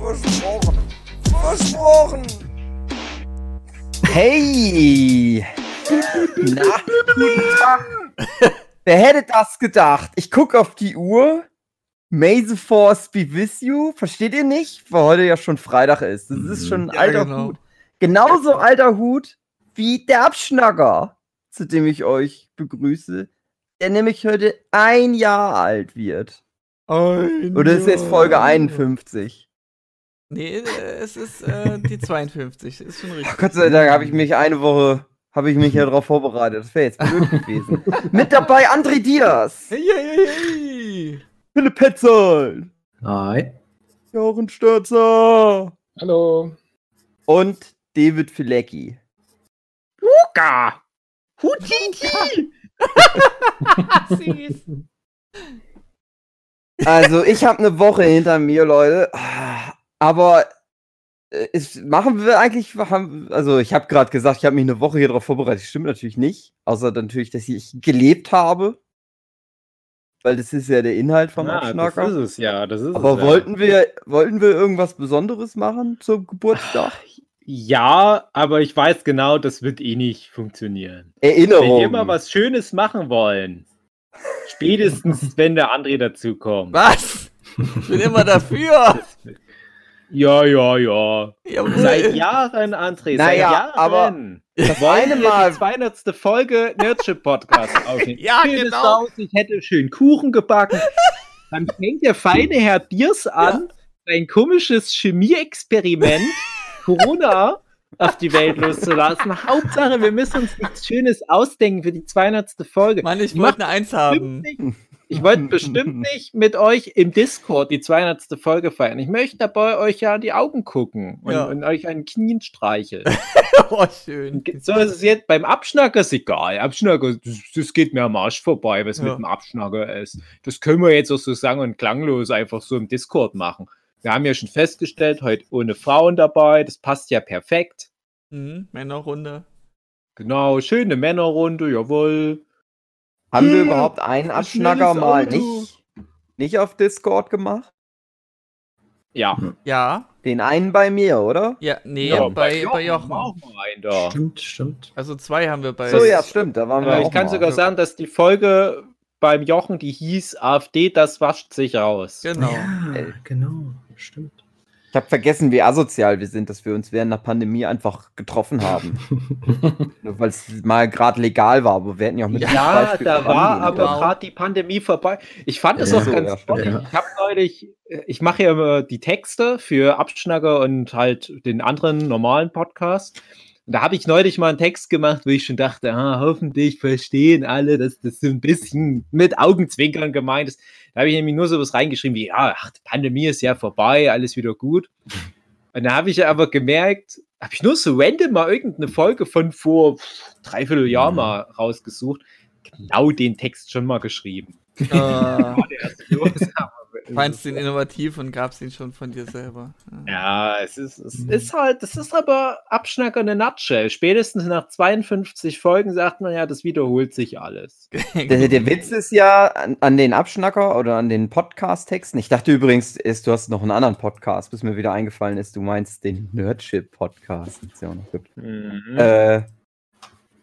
Versprochen. Versprochen. Hey! Na. Wer hätte das gedacht? Ich gucke auf die Uhr. May the Force be with you. Versteht ihr nicht? Weil heute ja schon Freitag ist. Das ist schon ein Ja, alter genau. Hut. Genauso alter Hut wie der Abschnacker, zu dem ich euch begrüße. Der nämlich heute ein Jahr alt wird. Oder ist jetzt Folge 51? Nee, äh, es ist äh, die 52. Ist schon richtig. Ach, Gott sei Dank habe ich mich eine Woche, habe ich mich ja darauf vorbereitet. Das wäre jetzt blöd gewesen. Mit dabei André Diaz, Hey, hey, hey, hey. Philipp Petzold, Hi. Jochen Stürzer Hallo. und David Filecki. Luca. Süß. Also ich habe eine Woche hinter mir, Leute. Aber äh, ist, machen wir eigentlich, also ich habe gerade gesagt, ich habe mich eine Woche hier darauf vorbereitet. Stimmt natürlich nicht. Außer natürlich, dass ich gelebt habe. Weil das ist ja der Inhalt vom das Abschnacker. ist es ja. Das ist Aber es, ja. wollten wir, wollten wir irgendwas Besonderes machen zum Geburtstag? Ja, aber ich weiß genau, das wird eh nicht funktionieren. Erinnerung. Wenn wir mal was Schönes machen wollen, spätestens wenn der André dazukommt. Was? Ich bin immer dafür. Ja, ja, ja. Jawohl. Seit Jahren, André, seit Naja, Jahren. aber das eine Mal, die 200. Folge Nerdship Podcast aufnehmen. Ja, Schönes genau. Haus, ich hätte schön Kuchen gebacken. Dann fängt der feine Herr Biers an, sein komisches Chemieexperiment Corona auf die Welt loszulassen. Hauptsache, wir müssen uns nichts Schönes ausdenken für die 200. Folge. Mann, ich Ich wollte eine Eins haben. Ich wollte bestimmt nicht mit euch im Discord die 200. Folge feiern. Ich möchte dabei euch ja in die Augen gucken und, Ja. und euch an den Knien streicheln. Oh, schön. So ist es jetzt beim Abschnacker ist egal. Abschnacker, das, das geht mir am Arsch vorbei, was Ja. mit dem Abschnacker ist. Das können wir jetzt auch so sagen und klanglos einfach so im Discord machen. Wir haben ja schon festgestellt, heute ohne Frauen dabei, das passt ja perfekt. Mhm, Männerrunde. Genau, schöne Männerrunde, jawohl. Haben wir Hm, überhaupt einen ein Abschnacker mal nicht, nicht auf Discord gemacht? Ja. Ja. Den einen bei mir, oder? Ja, nee, ja bei, bei haben Jochen. wir Auch mal einen da. Stimmt, stimmt. Also zwei haben wir bei. So, ja, stimmt, da waren wir Ja, auch ich kann mal. sogar sagen, dass die Folge beim Jochen, die hieß AfD, das wascht sich aus. Genau. Ja, genau, stimmt. Ich habe vergessen, wie asozial wir sind, dass wir uns während der Pandemie einfach getroffen haben. Nur weil es mal gerade legal war, aber wir hätten ja auch mit Ja, da war aber gerade die Pandemie vorbei. Ich fand es Ja, auch so, ganz ja, toll. stimmt. Ich habe neulich, ich mache ja immer die Texte für Abschnacker und halt den anderen normalen Podcast. Da habe ich neulich mal einen Text gemacht, wo ich schon dachte, ah, hoffentlich verstehen alle, dass das so ein bisschen mit Augenzwinkern gemeint ist. Da habe ich nämlich nur so was reingeschrieben wie, ja, ach, die Pandemie ist ja vorbei, alles wieder gut. Und da habe ich aber gemerkt, habe ich nur so random mal irgendeine Folge von vor dreiviertel Jahr Mhm. mal rausgesucht, genau den Text schon mal geschrieben. Äh, Der fandst den innovativ und gab's ihn schon von dir selber. Ja, es ist, es ist halt, das ist aber Abschnacker in a nutshell. Spätestens nach 52 Folgen sagt man ja, das wiederholt sich alles. Der, der Witz ist ja an, an den Abschnacker oder an den Podcast-Texten. Ich dachte übrigens, ist, du hast noch einen anderen Podcast, bis mir wieder eingefallen ist, du meinst den Nerdship-Podcast. den es ja auch noch gibt. Mhm. Äh,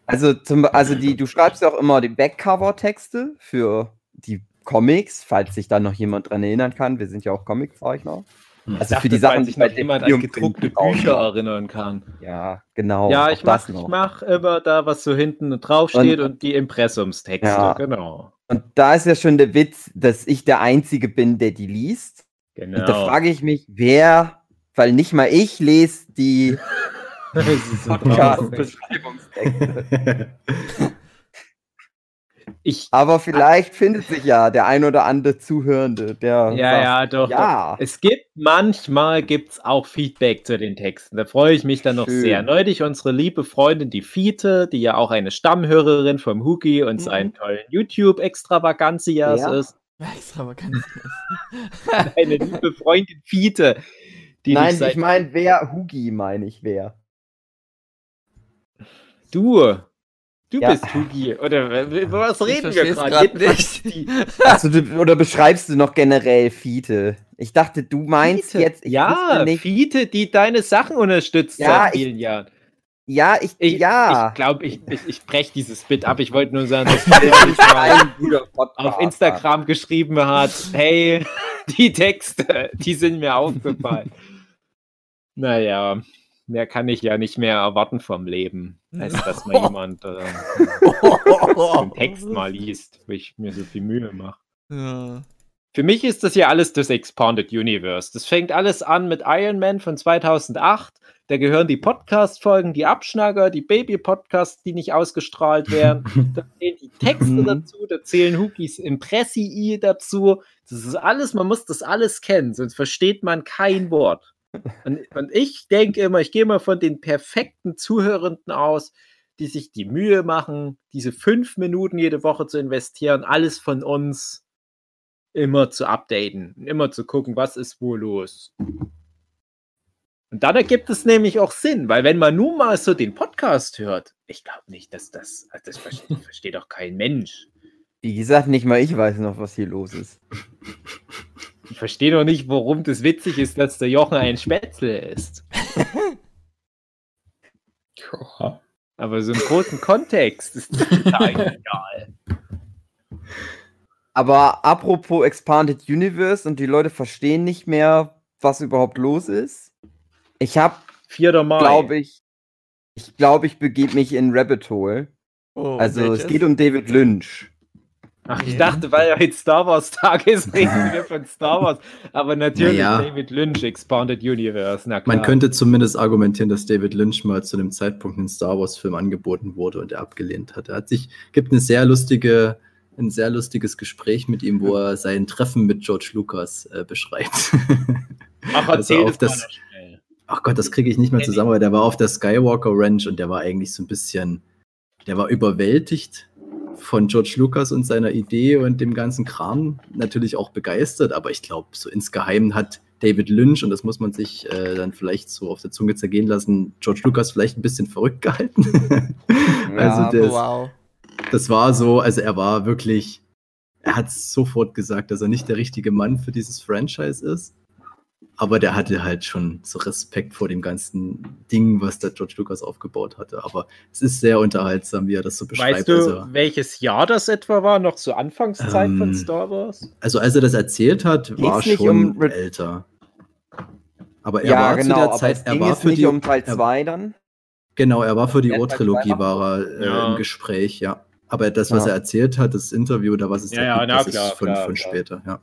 also, zum, also die, du schreibst ja auch immer die Backcover-Texte für die Comics, falls sich da noch jemand dran erinnern kann. Wir sind ja auch Comiczeichner. Hm. Also Ich für die dachte, Sachen, sich die bei jemand an gedruckte. Bücher erinnern kann. Ja, genau. ja, auch ich mach, das noch. ich mach immer da, was so hinten drauf steht und, die Impressumstexte, Ja. genau. Und da ist ja schon der Witz, dass ich der Einzige bin, der die liest. Genau. Und da frage ich mich, wer, weil nicht mal ich lese die. Podcast-Beschreibungstexte. Ich, Aber vielleicht findet sich ja der ein oder andere Zuhörende, der ja, sagt, ja, doch. ja. Doch. Es gibt manchmal gibt's auch Feedback zu den Texten. Da freue ich mich dann noch Schön. sehr. Neulich unsere liebe Freundin, die Fiete, die ja auch eine Stammhörerin vom Huki und Mhm. seinen tollen YouTube-Extravaganzias Ja. ist. Extravaganz. Eine liebe Freundin Fiete. Die Nein, ich meine, wer, Hugi meine ich, wer. Du. Du Ja. bist Hugi. Oder über was Ich reden wir gerade? nicht. Also, du, oder beschreibst du noch generell Fiete? Ich dachte, du meinst Fiete. jetzt, ich ja, nicht. Fiete, die deine Sachen unterstützt Ja, seit ich- vielen Jahren. Ja, ich, Ich ja. ich glaube, ich, ich, ich breche dieses Bit ab. Ich wollte nur sagen, dass Fiete auf Instagram geschrieben hat, hey, die Texte, die sind mir aufgefallen. Naja, mehr kann ich ja nicht mehr erwarten vom Leben, als dass mal jemand äh, den Text mal liest, wo ich mir so viel Mühe mache. Ja. Für mich ist das ja alles das Expanded Universe. Das fängt alles an mit Iron Man von 2008. Da gehören die Podcast-Folgen, die Abschnacker, die Baby-Podcasts, die nicht ausgestrahlt werden. Da zählen die Texte Mhm. dazu, da zählen Hookies Impressi dazu. Das ist alles, man muss das alles kennen, sonst versteht man kein Wort. Und, und ich denke immer, ich gehe immer von den perfekten Zuhörenden aus, die sich die Mühe machen, diese fünf Minuten jede Woche zu investieren, alles von uns immer zu updaten, immer zu gucken, was ist wo los. Und dann ergibt es nämlich auch Sinn, weil wenn man nun mal so den Podcast hört, ich glaube nicht, dass das, das versteht, versteht doch kein Mensch. Wie gesagt, nicht mal ich weiß noch, was hier los ist. Ich verstehe doch nicht, warum das witzig ist, dass der Jochen ein Spätzle ist. Ja. Aber so im großen Kontext ist das total egal. Aber apropos Expanded Universe und die Leute verstehen nicht mehr, was überhaupt los ist. Ich habe, 4. Mai. glaube ich, ich glaube, ich begebe mich in Rabbit Hole. Oh, Also welches? es geht um David Lynch. Ach, ich Ja. dachte, weil heute Star Wars Tag ist, reden wir von Star Wars. Aber natürlich Naja. David Lynch, Expanded Universe. Man könnte zumindest argumentieren, dass David Lynch mal zu dem Zeitpunkt einen Star Wars-Film angeboten wurde und er abgelehnt hat. Er hat sich, gibt eine sehr lustige, ein sehr lustiges Gespräch mit ihm, wo er sein Treffen mit George Lucas äh, beschreibt. Ach, also auf das. Ach Gott, das kriege ich nicht mehr zusammen, aber der war auf der Skywalker Ranch und der war eigentlich so ein bisschen, der war überwältigt von George Lucas und seiner Idee und dem ganzen Kram. Natürlich auch begeistert, aber ich glaube, so insgeheim hat David Lynch, und das muss man sich äh, dann vielleicht so auf der Zunge zergehen lassen, George Lucas vielleicht ein bisschen verrückt gehalten. also Ja, das, wow. das war so, also er war wirklich, er hat sofort gesagt, dass er nicht der richtige Mann für dieses Franchise ist. Aber der hatte halt schon so Respekt vor dem ganzen Ding, was der George Lucas aufgebaut hatte. Aber es ist sehr unterhaltsam, wie er das so beschreibt. Weißt du, also, welches Jahr das etwa war? Noch zur Anfangszeit von Ähm, Star Wars? also als er das erzählt hat, war nicht schon um älter. Aber er Ja, war genau. zu der Zeit, er war für nicht die, um Teil er- 2 dann. Genau, er war für die Urtrilogie war er äh, Ja. im Gespräch, ja. Aber das, was Ja. er erzählt hat, das Interview, da was es Ja, da ja, gibt, na das klar, ist von, klar, von klar. später, ja.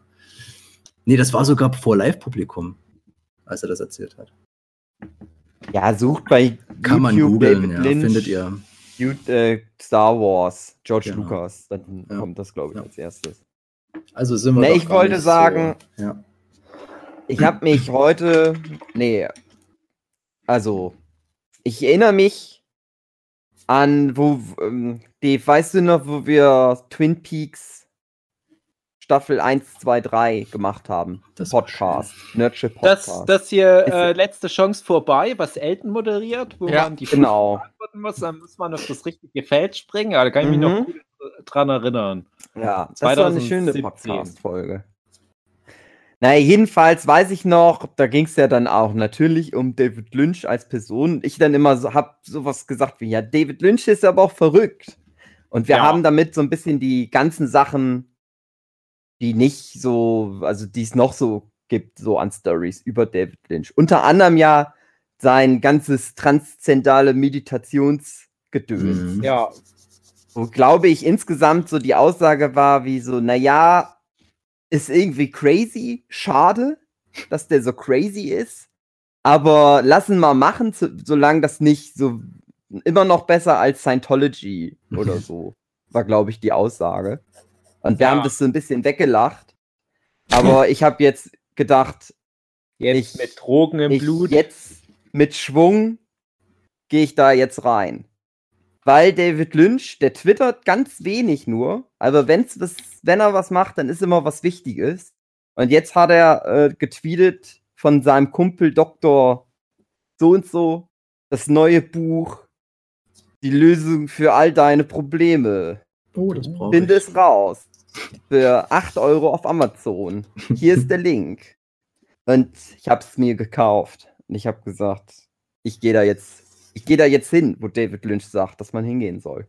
Nee, das war sogar vor Live-Publikum, als er das erzählt hat. Ja, sucht bei Kann man YouTube googeln, David ja, Lynch, findet ihr. Ju- äh, Star Wars, George Genau. Lucas. Dann Ja. kommt das, glaube ich, Ja. als erstes. Also sind wir Nee, ich wollte sagen- So, ja. Ich habe mich heute. Nee. Also, ich erinnere mich an, wo. Ähm, Dave, weißt du noch, wo wir Twin Peaks Staffel 1, 2, 3 gemacht haben? Das Podcast. Nerdship Das, Podcast. das hier Ist- äh, letzte Chance vorbei, was Elton moderiert, wo Ja, man die genau. Fragen beantworten muss, dann muss man auf das richtige Feld springen. Ja, da kann ich mich Mhm. noch gut dran erinnern. Ja, das war eine schöne 2017. Podcast-Folge. Naja, jedenfalls weiß ich noch, da ging es ja dann auch natürlich um David Lynch als Person. Ich dann immer so, hab sowas gesagt wie, ja, David Lynch ist aber auch verrückt. Und wir Ja. haben damit so ein bisschen die ganzen Sachen, die nicht so, also die es noch so gibt, so an Stories über David Lynch. Unter anderem ja sein ganzes transzendale Meditationsgedöns Mhm. Ja, wo glaube ich insgesamt so die Aussage war wie so, naja, ist irgendwie crazy, schade, dass der so crazy ist, aber lassen mal machen, so, solange das nicht so immer noch besser als Scientology oder so. war, glaube ich, die Aussage. Und wir Ja. haben das so ein bisschen weggelacht. Aber ich habe jetzt gedacht, Jetzt Ich- mit Drogen im ich Blut. jetzt mit Schwung gehe ich da jetzt rein. Weil David Lynch, der twittert ganz wenig nur, aber wenn's was, wenn er was macht, dann ist immer was Wichtiges. Und jetzt hat er äh, getweetet von seinem Kumpel Dr. so und so das neue Buch, die Lösung für all deine Probleme. Oh, das brauche Finde ich. es raus. Für 8 Euro auf Amazon. Hier ist der Link. Und ich habe es mir gekauft. Und ich habe gesagt, ich gehe da jetzt, ich gehe da jetzt hin, wo David Lynch sagt, dass man hingehen soll.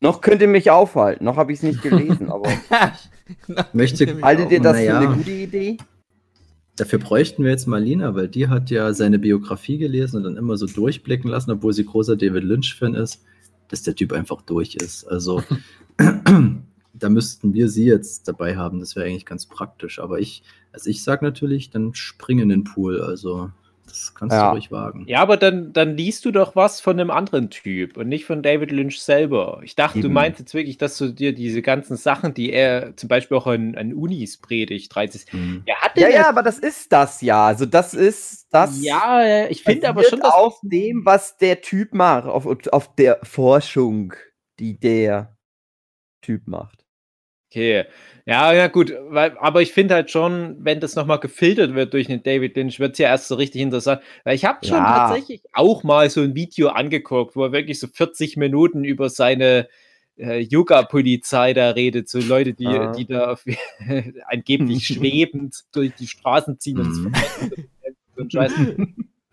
Noch könnt ihr mich aufhalten. Noch habe ich es nicht gelesen, aber Möchte- haltet ihr das Naja. für eine gute Idee? Dafür bräuchten wir jetzt Malina, weil die hat ja seine Biografie gelesen und dann immer so durchblicken lassen, obwohl sie großer David Lynch-Fan ist, dass der Typ einfach durch ist. Also da müssten wir sie jetzt dabei haben. Das wäre eigentlich ganz praktisch. Aber ich, also ich sag natürlich, dann spring in den Pool. Also das kannst Ja. du ruhig wagen. Ja, aber dann, dann liest du doch was von einem anderen Typ und nicht von David Lynch selber. Ich dachte, du Eben. meinst jetzt wirklich, dass du dir diese ganzen Sachen, die er zum Beispiel auch an, an Unis predigt, 13. Hm. Ja, hat Ja, ja, er- aber das ist das ja. Also das ist das. ja, ich finde aber schon, dass auf dem, was der Typ macht, auf, auf der Forschung, die der Typ macht. Okay, ja, ja, gut, weil, aber ich finde halt schon, wenn das nochmal gefiltert wird durch einen David Lynch, wird es ja erst so richtig interessant. Weil ich habe schon Ja. tatsächlich auch mal so ein Video angeguckt, wo er wirklich so 40 Minuten über seine äh, Yoga-Polizei da redet, so Leute, die, Ja. die da angeblich schwebend durch die Straßen ziehen und Mhm. so ein Scheiß.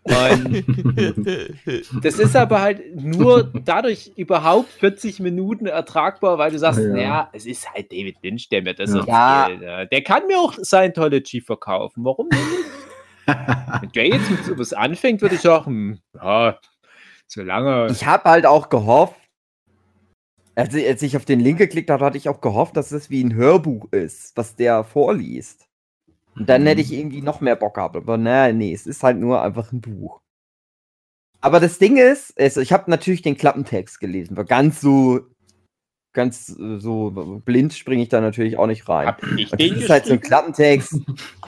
Und das ist aber halt nur dadurch überhaupt 40 Minuten ertragbar, weil du sagst, Ja. naja, es ist halt David Lynch, der mir das Ja. erzählt. Ja. Der kann mir auch Scientology verkaufen. Warum denn nicht? Wenn der jetzt mit sowas anfängt, würde ich sagen, ja, solange. Ich habe halt auch gehofft, als, ich- als ich auf den Link geklickt habe, hatte ich auch gehofft, dass es wie ein Hörbuch ist, was der vorliest. Und dann hätte ich irgendwie noch mehr Bock gehabt. Aber naja, nee, es ist halt nur einfach ein Buch. Aber das Ding ist, also ich habe natürlich den Klappentext gelesen, weil ganz so, ganz äh, so blind springe ich da natürlich auch nicht rein. Hab ich Und den das ist halt so ein? Klappentext.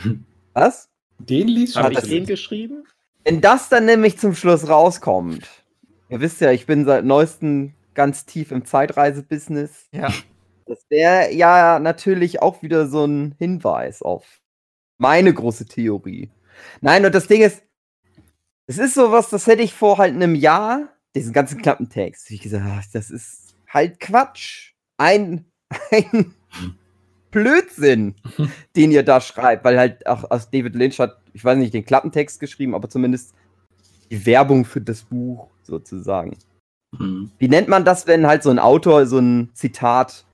Was? Den liest Hab ich das- den geschrieben? Wenn das dann nämlich zum Schluss rauskommt, ihr wisst ja, ich bin seit neuestem ganz tief im Zeitreisebusiness. Ja. Das wäre ja natürlich auch wieder so ein Hinweis auf meine große Theorie. Nein, und das Ding ist, es ist sowas, das hätte ich vor halt einem Jahr, diesen ganzen Klappentext, wie gesagt, ach, das ist halt Quatsch. Ein, ein Blödsinn, den ihr da schreibt, weil halt auch aus David Lynch hat, ich weiß nicht, den Klappentext geschrieben, aber zumindest die Werbung für das Buch sozusagen. Hm. Wie nennt man das, wenn halt so ein Autor so ein Zitat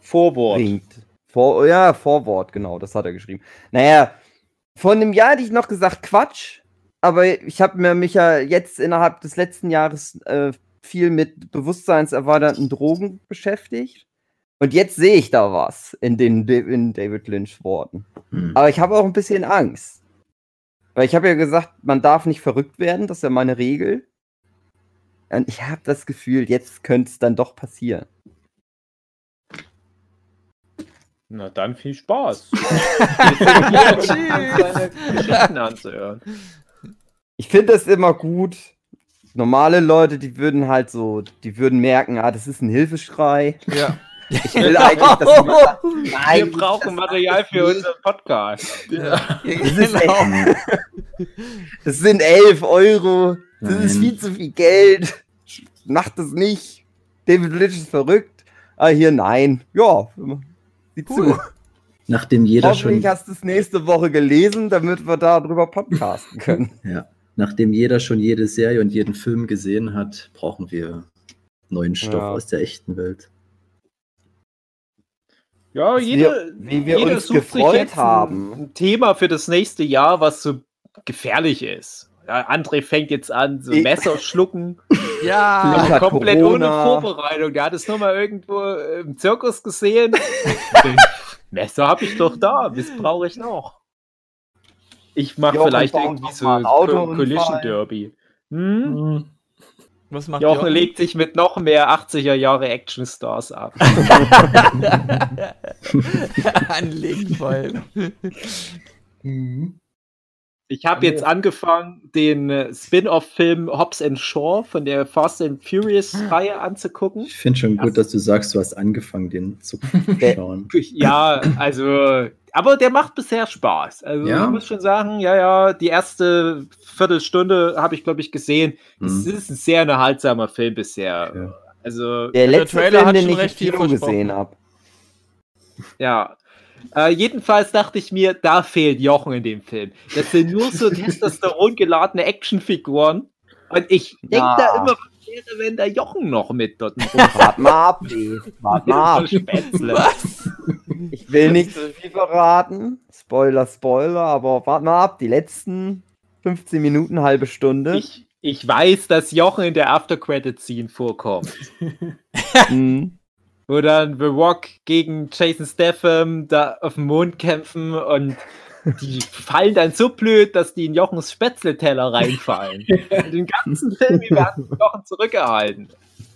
Vorwort. bringt. Vor, ja, Vorwort, genau, das hat er geschrieben. Naja, vor einem Jahr hätte ich noch gesagt Quatsch, aber ich habe mir mich ja jetzt innerhalb des letzten Jahres äh, viel mit bewusstseinserweiternden Drogen beschäftigt. Und jetzt sehe ich da was in den in David Lynch Worten. Hm. Aber ich habe auch ein bisschen Angst. Weil ich habe ja gesagt, man darf nicht verrückt werden, das ist ja meine Regel. Und ich habe das Gefühl, jetzt könnte es dann doch passieren. Na dann viel Spaß. Tschüss. Geschichten anzuhören. Ich finde es immer gut. Normale Leute, die würden halt so, die würden merken, ah, das ist ein Hilfeschrei. Ja. Ich will eigentlich, dass Wir nein, brauchen Material für unseren Podcast. ja. das, ist genau. das sind 11 Euro. Das ist Nein. viel zu viel Geld. Macht das nicht. David Lynch ist verrückt. Ah, hier nein. Ja, sieh Cool. zu. Nachdem jeder Hoffentlich schon, hast du es nächste Woche gelesen, damit wir darüber podcasten können. ja, nachdem jeder schon jede Serie und jeden Film gesehen hat, brauchen wir neuen Stoff Ja. aus der echten Welt. Ja, Dass jeder, wie wir jeder uns sucht sich gefreut jetzt haben. Ein Thema für das nächste Jahr, was so gefährlich ist. André fängt jetzt an, so Messer schlucken. Ja. Hat komplett Corona. ohne Vorbereitung. Der hat es nur mal irgendwo im Zirkus gesehen. Messer habe ich doch da, das brauche ich noch. Ich mache vielleicht irgendwie so Autounfall. Collision Derby. Hm? Was macht Jochen Jochen? legt sich mit noch mehr 80er Jahre Actionstars ab. Anlegen voll. Ich habe jetzt angefangen, den äh, Spin-off-Film Hobbs and Shaw von der Fast and Furious-Reihe anzugucken. Ich finde schon gut, dass du sagst, du hast angefangen, den zu schauen. Ja, also, aber der macht bisher Spaß. Also Ja? ich muss schon sagen, ja, ja, die erste Viertelstunde habe ich, glaube ich, gesehen. Das Mhm. ist ein sehr unterhaltsamer Film bisher. Ja. Also, Der der letzte Trailer Film, hat den schon ich im recht viel Kino gesehen habe. ja. Äh, jedenfalls dachte ich mir, da fehlt Jochen in dem Film. Das sind nur so Testosteron geladene Actionfiguren. Und ich denke Ja. da immer, was wäre, wenn der Jochen noch mit dort Wart mal ab, Dave. Wart mal ab. Was? Ich will nicht so viel verraten. Spoiler, Spoiler, aber wart mal ab. Die letzten 15 Minuten, halbe Stunde. Ich, ich weiß, dass Jochen in der After-Credit-Scene vorkommt. Mhm. Wo dann The Rock gegen Jason Statham da auf dem Mond kämpfen und die fallen dann so blöd, dass die in Jochens Spätzle-Teller reinfallen. Und den ganzen Film über werden Jochen zurückgehalten.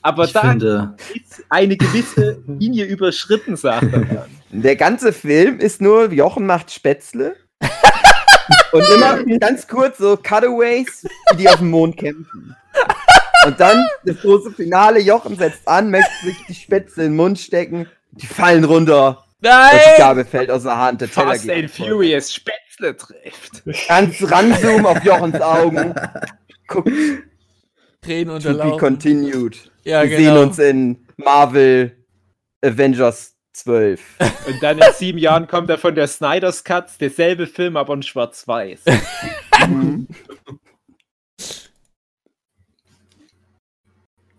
Aber Ich da finde, ist eine gewisse Linie überschritten, sagt er dann. Der ganze Film ist nur, Jochen macht Spätzle. und immer ganz kurz so Cutaways, wie die auf dem Mond kämpfen. Und dann das große Finale, Jochen setzt an, möchte sich die Spätzle in den Mund stecken, die fallen runter und die Nein! Gabel fällt aus der Hand, der Teller Fast geht and. Furious Spätzle trifft. Ganz ranzoomen auf Jochens Augen. Guck, Tränen to be unterlaufen. continued. Ja, Wir sehen genau. uns in Marvel Avengers 12. Und dann in sieben Jahren kommt er von der Snyder's Cut, derselbe Film, aber in schwarz-weiß.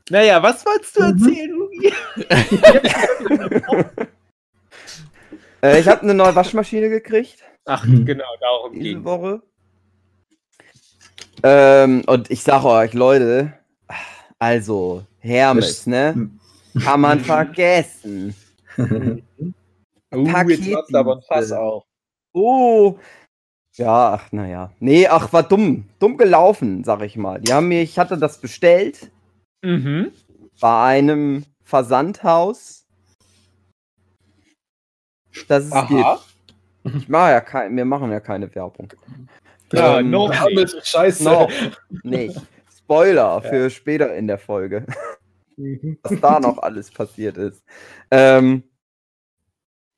Naja, was wolltest du erzählen, Hugi? äh, ich habe eine neue Waschmaschine gekriegt. Ach, Mhm. genau, darum diese ging Woche. Ähm, und ich sage euch, Leute, also Hermes, ne? Kann man vergessen. Uh, macht's aber ein Fass auf. Oh. Ja, ach, naja. Nee, ach, war dumm. Dumm gelaufen, sag ich mal. Die haben mir, ich hatte das bestellt Mhm. bei einem Versandhaus. Das es Aha. gibt. Ich mache ja kein, wir machen ja keine Werbung. Ja, Ähm, no, Scheiße. Noch nicht. Spoiler für später in der Folge. was da noch alles passiert ist. Ähm,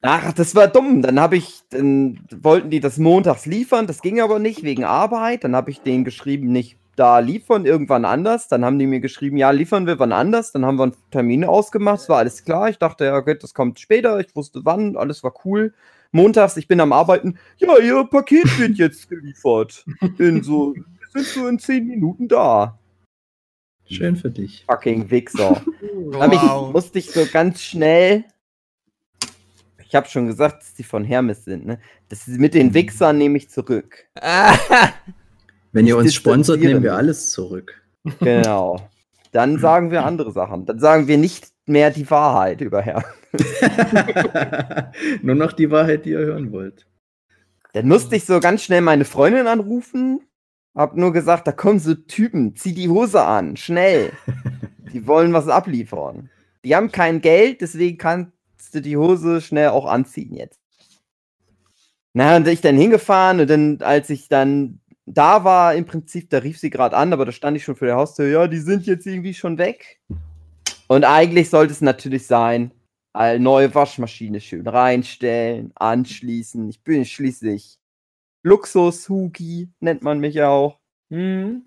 ach, das war dumm. Dann habe ich, dann wollten die das montags liefern, das ging aber nicht wegen Arbeit. Dann habe ich denen geschrieben, nicht da liefern, irgendwann anders. Dann haben die mir geschrieben, ja, liefern wir wann anders. Dann haben wir einen Termin ausgemacht, es war alles klar. Ich dachte, ja, gut, das kommt später. Ich wusste wann, alles war cool. Montags, ich bin am Arbeiten. Ja, ihr Paket wird jetzt geliefert. In so, wir sind so in zehn Minuten da. Schön für dich. Fucking Wichser. Hab ich, Wow. musste ich so ganz schnell. Ich habe schon gesagt, dass die von Hermes sind, ne? Das ist mit den Wichsern nehme ich zurück. Wenn ihr uns sponsert, nehmen wir alles zurück. Genau. Dann sagen wir andere Sachen. Dann sagen wir nicht mehr die Wahrheit über Hermes. Nur noch die Wahrheit, die ihr hören wollt. Dann musste ich so ganz schnell meine Freundin anrufen. Hab nur gesagt, da kommen so Typen, zieh die Hose an, schnell. Die wollen was abliefern. Die haben kein Geld, deswegen kannst du die Hose schnell auch anziehen jetzt. Na, und ich dann hingefahren und dann, als ich dann da war, im Prinzip, da rief sie gerade an, aber da stand ich schon vor der Haustür, ja, die sind jetzt irgendwie schon weg. Und eigentlich sollte es natürlich sein, all neue Waschmaschine schön reinstellen, anschließen. Ich bin schließlich Luxus-Hugi, nennt man mich ja auch. Mhm.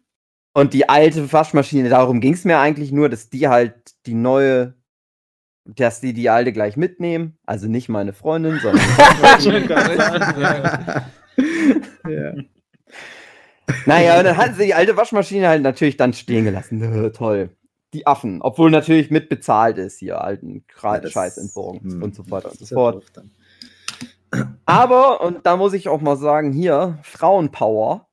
Und die alte Waschmaschine, darum ging es mir eigentlich nur, dass die halt die neue, dass die die alte gleich mitnehmen. Also nicht meine Freundin, sondern. ja. Naja, und dann hatten sie die alte Waschmaschine halt natürlich dann stehen gelassen. Nö, toll. Die Affen. Obwohl natürlich mitbezahlt ist hier, alten Ja, Scheißentsorgung hm, und so weiter und so ja fort. Aber, und da muss ich auch mal sagen, hier, Frauenpower.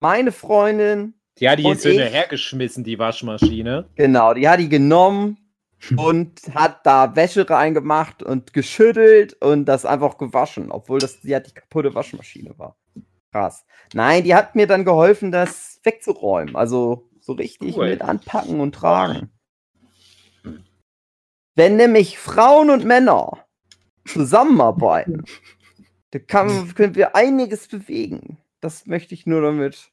Meine Freundin, Die hat die jetzt so eine ich- hergeschmissen, die Waschmaschine. genau, die hat die genommen und hat da Wäsche reingemacht und geschüttelt und das einfach gewaschen, obwohl das die, die kaputte Waschmaschine war. Krass. Nein, die hat mir dann geholfen, das wegzuräumen. Also So richtig Cool. mit anpacken und tragen. Wenn nämlich Frauen und Männer zusammenarbeiten, da kann, können wir einiges bewegen. Das möchte ich nur damit.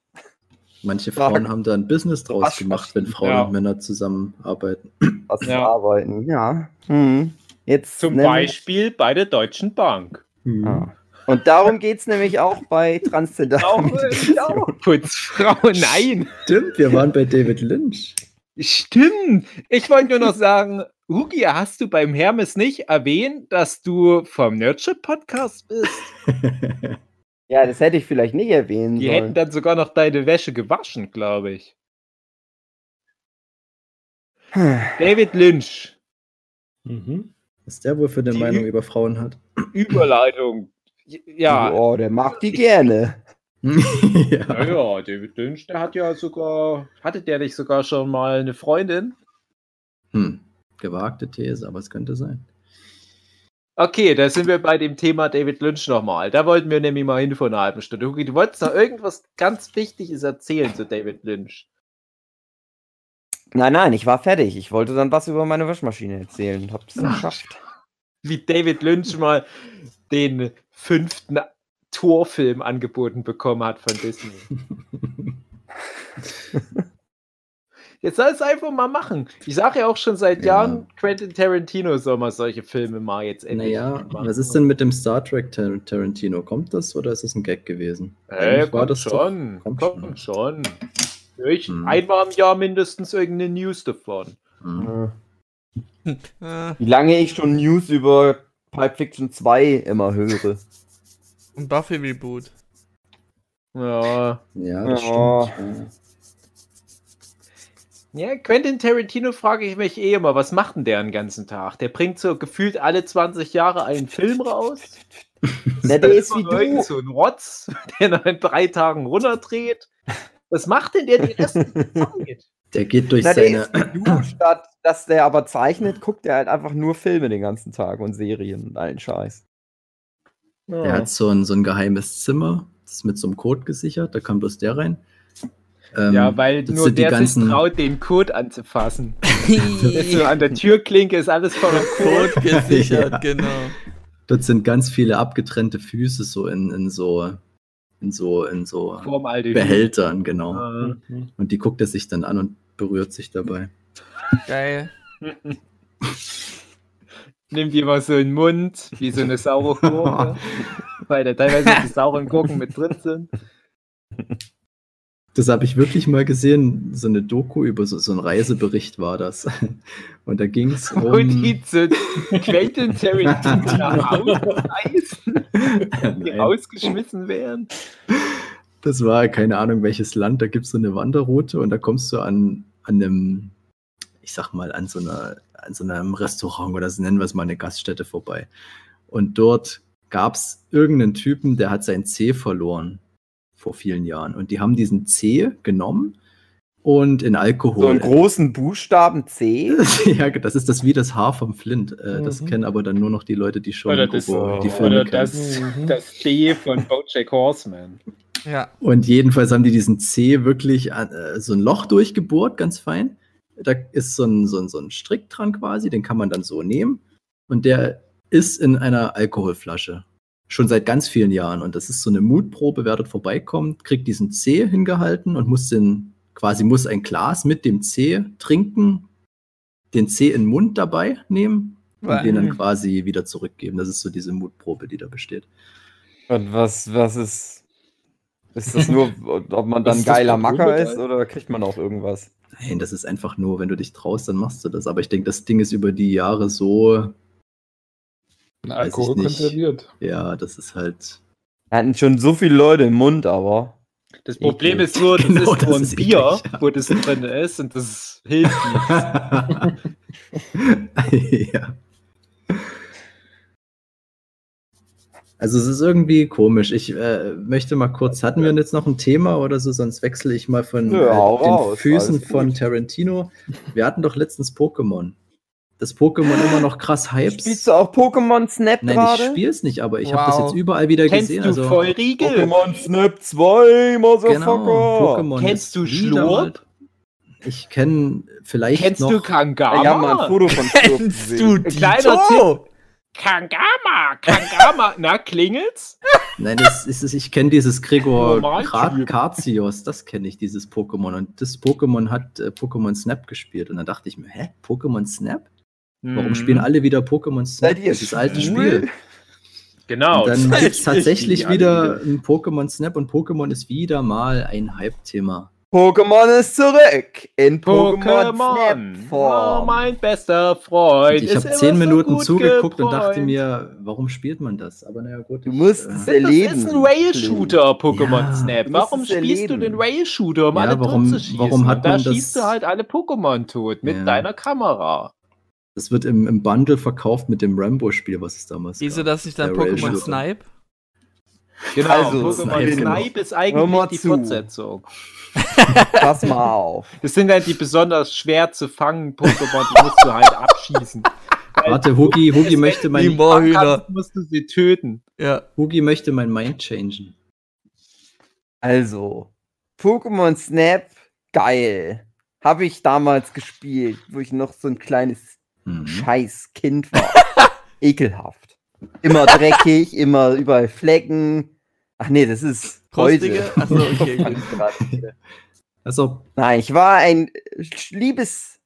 Manche Fragen. Frauen haben da ein Business draus Was gemacht, wenn Frauen Ja. und Männer zusammenarbeiten. was Ja. arbeiten. Ja. Hm. Jetzt Zum Beispiel bei der Deutschen Bank. Ja. Und darum geht es nämlich auch bei transzendentalen Meditationen. Putzfrau, nein. Stimmt, wir waren bei David Lynch. Stimmt. Ich wollte nur noch sagen, Hugi, hast du beim Hermes nicht erwähnt, dass du vom Nerdship Podcast bist? Ja, das hätte ich vielleicht nicht erwähnen Die hätten sollen. dann sogar noch deine Wäsche gewaschen, glaube ich. David Lynch. Was der wohl für eine Die Meinung über Frauen hat? Überleitung. Ja, Oh, der mag die gerne. ja. naja, David Lynch, der hat ja sogar, hatte der nicht sogar schon mal eine Freundin? Hm. Gewagte These, aber es könnte sein. Okay, da sind wir bei dem Thema David Lynch nochmal. Da wollten wir nämlich mal hin vor einer halben Stunde. Hugi, du wolltest noch irgendwas ganz Wichtiges erzählen zu David Lynch. Nein, nein, ich war fertig. Ich wollte dann was über meine Waschmaschine erzählen und hab's geschafft. Wie David Lynch mal den fünften Torfilm angeboten bekommen hat von Disney. Jetzt soll es einfach mal machen. Ich sage ja auch schon seit Ja. Jahren, Quentin Tarantino soll mal solche Filme mal jetzt endlich Naja, machen. was ist denn mit dem Star Trek Tar Tarantino? Kommt das oder ist das ein Gag gewesen? Äh, kommt doch- schon. kommt Kommt, schon. schon. Ich, Hm. Einmal im Jahr mindestens irgendeine News davon. Hm. Äh, Wie lange ich schon News über Pipe Fiction 2 immer höre. ein Buffy-Reboot. Ja. Ja, das Ja. stimmt. Ja, Quentin Tarantino frage ich mich eh immer, was macht denn der den ganzen Tag? Der bringt so gefühlt alle 20 Jahre einen Film raus. Na, der ist wie du. So ein Rotz, der nach drei Tagen runterdreht. Was macht denn der die restliche Zeit? Der geht durch Na, der seine. Statt dass der aber zeichnet, guckt er halt einfach nur Filme den ganzen Tag und Serien und allen Scheiß. Er hat so ein, so ein geheimes Zimmer, das ist mit so einem Code gesichert, da kann bloß der rein. Ähm, ja, weil nur der sich ganzen- traut, den Code anzufassen. So an der Türklinke ist alles voller Code. Code gesichert, Ja. genau. Dort sind ganz viele abgetrennte Füße so in, in so in so in so. Behältern, genau. Ah. Und die guckt er sich dann an und berührt sich dabei. Geil. Nimmt die mal so in den Mund, wie so eine saure Gurke. weil da teilweise die sauren Gurken mit drin sind. Das habe ich wirklich mal gesehen, so eine Doku über so, so einen Reisebericht war das. Und da ging es Und um. die zu Quentin Tarantino reisen, die rausgeschmissen werden. Das war keine Ahnung welches Land, da gibt es so eine Wanderroute und da kommst du an, an einem, ich sag mal, an so, einer, an so einem Restaurant oder so nennen wir es mal eine Gaststätte vorbei. Und dort gab es irgendeinen Typen, der hat sein C verloren vor vielen Jahren. Und die haben diesen C genommen und in So Alkohol. einen großen Buchstaben C. ja, das ist das wie das Haar vom Flint. Äh, Das Mhm. kennen aber dann nur noch die Leute, die schon Oder das, die Filme oder kennen. das, das D von Bojack Horseman. Ja. Und jedenfalls haben die diesen C wirklich an, äh, so ein Loch durchgebohrt, ganz fein. Da ist so ein, so, ein, so ein Strick dran quasi, den kann man dann so nehmen. Und der ist in einer Alkoholflasche. Schon seit ganz vielen Jahren. Und das ist so eine Mutprobe, wer dort vorbeikommt, kriegt diesen C hingehalten und muss den, quasi muss ein Glas mit dem C trinken, den C in den Mund dabei nehmen und den dann quasi wieder zurückgeben. Das ist so diese Mutprobe, die da besteht. Und was, was ist. Ist das nur, ob man dann geiler Macker ist oder kriegt man auch irgendwas? Nein, das ist einfach nur, wenn du dich traust, dann machst du das. Aber ich denke, das Ding ist über die Jahre so, ich Alkohol konserviert. ja, das ist halt. Er hatten schon so viele Leute im Mund, aber. Das Problem ist nur, das Genau, ist das nur ein ist Bier, eklig, ja. wo das drin ist und das hilft nicht. ja. Also es ist irgendwie komisch. Ich äh, möchte mal kurz, hatten wir jetzt noch ein Thema oder so, sonst wechsle ich mal von Nö, äh, den raus, Füßen von gut. Tarantino. Wir hatten doch letztens Pokémon. Das Pokémon immer noch krass Hypes. Spielst du auch Pokémon Snap Nein, ich gerade? spiele es nicht, aber ich habe das Wow. jetzt überall wieder Kennst gesehen. du also, Vollriegel? Pokémon Snap 2, Motherfucker! Genau, Pokémon Kennst du Schlurp? Ich kenne vielleicht Kennst noch. du Kangama? Ich habe mal ein Foto von Kennst gesehen. du Ein kleiner Dito? Kangama, Kangama. Na, klingelt's? Nein, das ist es. Ich kenne dieses Gregor Karzios, das kenne ich, dieses Pokémon. Und das Pokémon hat äh, Pokémon Snap gespielt. Und dann dachte ich mir, hä, Pokémon Snap? Warum Mhm. spielen alle wieder Pokémon Snap? Ihr dieses alte? Spiel. Genau. Und dann gibt es tatsächlich wieder ein Pokémon Snap und Pokémon ist wieder mal ein Hype-Thema. Pokémon ist zurück in Pokémon, Pokémon, Snap oh, mein bester Freund. Ich habe zehn so Minuten gut zugeguckt und dachte gebräunt. mir, warum spielt man das? Aber naja, gut. Du ich, musst äh, es Das erleben. ist ein Rail-Shooter, Pokémon Ja. Snap. Warum spielst du den Rail-Shooter, um Ja, alle warum- tot zu schießen? warum hat Und da man das- schießt du halt alle Pokémon tot mit Ja. deiner Kamera. Das wird im, im Bundle verkauft mit dem Rambo-Spiel, was es damals Wieso gab. das nicht dann Pokémon. Snipe? Genau, Also, Pokémon Snipe, Snipe, genau. ist eigentlich die zu. Fortsetzung. Pass mal auf. Das sind halt die besonders schwer zu fangen Pokémon, die musst du halt abschießen. Warte, Hugi, Hugi möchte Die mein, du Moorhühner. musst du sie töten. Ja. Hugi möchte mein Mind changen. Also, Pokémon Snap, geil. Habe ich damals gespielt, wo ich noch so ein kleines Mhm. scheiß Kind war. Ekelhaft. Immer dreckig, immer überall Flecken. Ach nee, das ist Krustige? heute. Achso, okay. Also, Nein, ich war ein liebes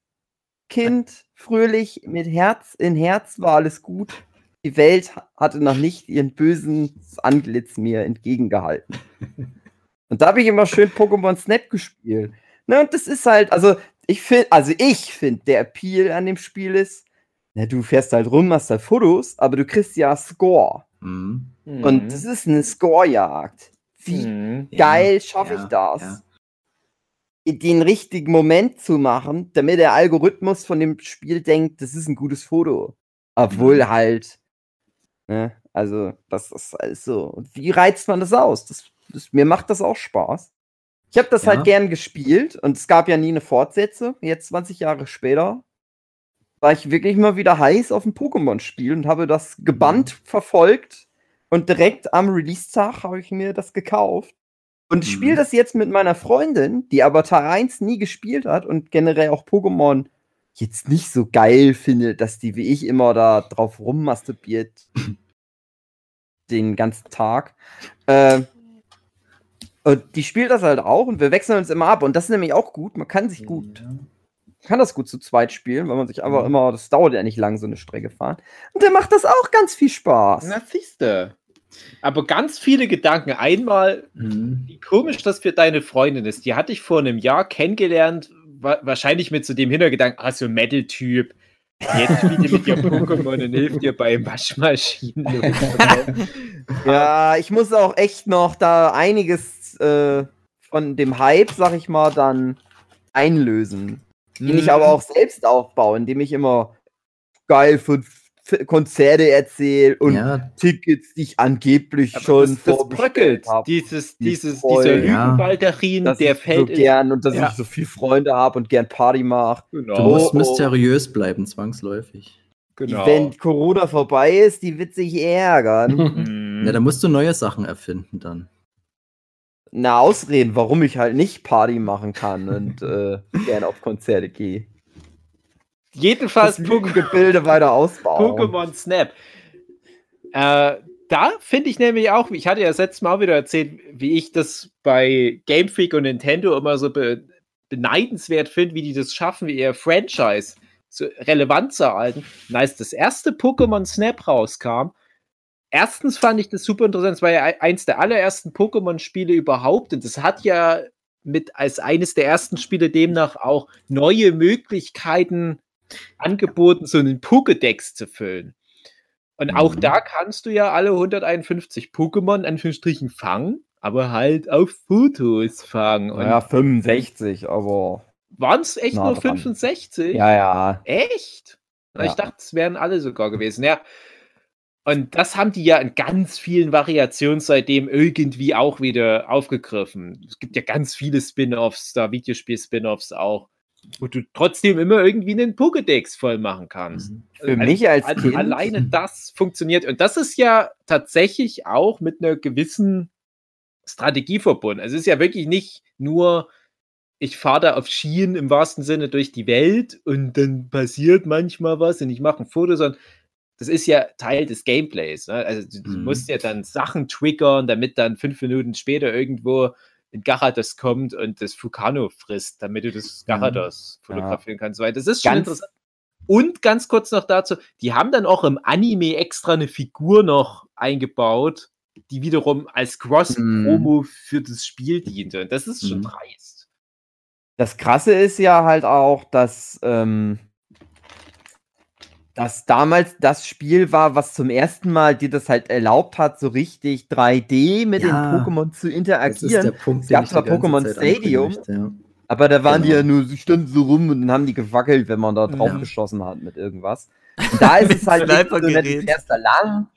Kind, fröhlich, mit Herz in Herz war alles gut. Die Welt hatte noch nicht ihren bösen Antlitz mir entgegengehalten. Und da habe ich immer schön Pokémon Snap gespielt. Ne, und das ist halt, also ich finde, also ich finde, der Appeal an dem Spiel ist, na, du fährst halt rum, machst halt Fotos, aber du kriegst ja Score. Mhm. Und das ist eine Scorejagd. Wie Mhm. geil schaffe ja, ich das? ja. Den richtigen Moment zu machen, damit der Algorithmus von dem Spiel denkt, das ist ein gutes Foto. Obwohl Mhm. halt, ne, also, das ist alles so. Und wie reizt man das aus? Das, das, mir macht das auch Spaß. Ich habe das Ja. halt gern gespielt und es gab ja nie eine Fortsetzung. Jetzt 20 Jahre später war ich wirklich mal wieder heiß auf ein Pokémon-Spiel und habe das gebannt verfolgt und direkt am Release-Tag habe ich mir das gekauft. Und ich spiele Mhm. das jetzt mit meiner Freundin, die aber Teil 1 nie gespielt hat und generell auch Pokémon jetzt nicht so geil findet, dass die wie ich immer da drauf rummasturbiert den ganzen Tag. Äh, und die spielt das halt auch und wir wechseln uns immer ab. Und das ist nämlich auch gut. Man kann sich gut, kann das gut zu zweit spielen, weil man sich einfach Mhm. immer, das dauert ja nicht lang, so eine Strecke fahren. Und dann macht das auch ganz viel Spaß. Na, siehste. Aber ganz viele Gedanken. Einmal, Mhm. wie komisch das für deine Freundin ist. Die hatte ich vor einem Jahr kennengelernt, wa wahrscheinlich mit so dem Hintergedanken, ah, so ein Metal-Typ. Jetzt spielt ihr mit ihr Pokémon und hilft ihr bei Waschmaschinen. Ja, ich muss auch echt noch da einiges äh, von dem Hype, sag ich mal, dann einlösen. Den ich aber auch selbst aufbaue, indem ich immer geil von F- Konzerte erzähle und Ja, Tickets, die ich angeblich Aber schon das, das bröckelt. habe. Dieses, Die dieses, voll, dieser ja. Lügenbaldarin, dass der ich fällt so gern und dass Ja. ich so viele Freunde habe und gern Party mache. Genau. du musst mysteriös bleiben, zwangsläufig. genau. Wenn Corona vorbei ist, die wird sich ärgern. Mhm. Ja, da musst du neue Sachen erfinden dann. Na, Ausreden, warum ich halt nicht Party machen kann und äh, gerne auf Konzerte gehe. Jedenfalls Das Pokémon. Lügengebilde weiter ausbauen. Pokémon Snap. Äh, da finde ich nämlich auch, ich hatte ja das letzte Mal auch wieder erzählt, wie ich das bei Game Freak und Nintendo immer so be beneidenswert finde, wie die das schaffen, wie ihr Franchise so relevant zu erhalten. Und als das erste Pokémon Snap rauskam, erstens fand ich das super interessant, es war ja e- eins der allerersten Pokémon-Spiele überhaupt und das hat ja mit als eines der ersten Spiele demnach auch neue Möglichkeiten angeboten, so einen Pokédex zu füllen. Und auch Mhm. da kannst du ja alle 151 Pokémon in Anführungsstrichen fangen, aber halt auf Fotos fangen. Und Ja, 65, aber. waren es echt nur dran. 65? Ja, ja. Echt? Na, Ich Ja. dachte, es wären alle sogar gewesen. Ja. Und das haben die ja in ganz vielen Variationen seitdem irgendwie auch wieder aufgegriffen. Es gibt ja ganz viele Spin-offs, da Videospiel-Spin-offs auch, wo du trotzdem immer irgendwie einen Pokédex voll machen kannst. Für Also, mich als Al- Kind. Alleine das funktioniert. Und das ist ja tatsächlich auch mit einer gewissen Strategie verbunden. Also es ist ja wirklich nicht nur ich fahre da auf Schienen im wahrsten Sinne durch die Welt und dann passiert manchmal was und ich mache ein Foto, sondern das ist ja Teil des Gameplays. Ne? Also du, Mhm. musst ja dann Sachen triggern, damit dann fünf Minuten später irgendwo ein Garados kommt und das Fukano frisst, damit du das Garados fotografieren kannst. Weil das ist schon Ganz- interessant. Und ganz kurz noch dazu, die haben dann auch im Anime extra eine Figur noch eingebaut, die wiederum als Cross-Promo für das Spiel diente. Und das ist schon Mhm. dreist. Das Krasse ist ja halt auch, dass, ähm, dass damals das Spiel war, was zum ersten Mal dir das halt erlaubt hat, so richtig 3D mit Ja, den Pokémon zu Das ist der interagieren. Punkt, Es gab zwar die Pokémon Stadium, ja. Aber da waren die Genau. ja nur, sie standen so rum und dann haben die gewackelt, wenn man da drauf Ja. geschossen hat mit irgendwas. Und da ist es halt nicht so, du fährst da lang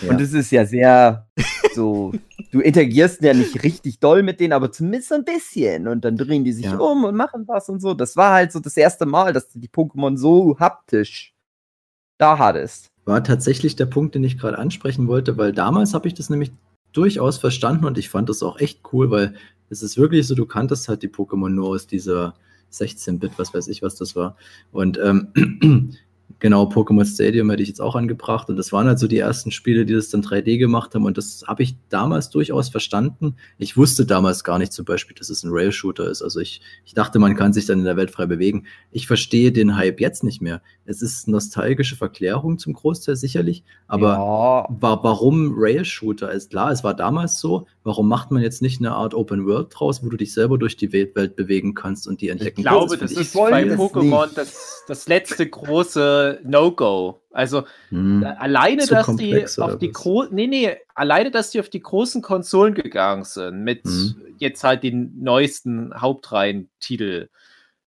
Ja. und es ist ja sehr so, du interagierst ja nicht richtig doll mit denen, aber zumindest so ein bisschen und dann drehen die sich Ja. um und machen was und so. Das war halt so das erste Mal, dass du die Pokémon so haptisch da hattest. war tatsächlich der Punkt, den ich gerade ansprechen wollte, weil damals habe ich das nämlich durchaus verstanden und ich fand das auch echt cool, weil es ist wirklich so, du kanntest halt die Pokémon nur aus dieser 16-Bit, was weiß ich, was das war. Und ähm, genau, Pokémon Stadium hätte ich jetzt auch angebracht und das waren halt so die ersten Spiele, die das dann 3D gemacht haben und das habe ich damals durchaus verstanden. Ich wusste damals gar nicht zum Beispiel, dass es ein Rail-Shooter ist. Also ich, ich dachte, man kann sich dann in der Welt frei bewegen. Ich verstehe den Hype jetzt nicht mehr. Es ist nostalgische Verklärung zum Großteil sicherlich, aber ja, wa warum Rail-Shooter ist klar, es war damals so. Warum macht man jetzt nicht eine Art Open World draus, wo du dich selber durch die Welt, bewegen kannst und die Ich entdecken glaube, kannst? das finde ist bei Pokémon das, das letzte große No-Go. Also Hm. äh, alleine, dass komplex, die auf die nee, nee, alleine, dass die auf die großen Konsolen gegangen sind, mit Mhm. jetzt halt den neuesten Hauptreihen-Titel.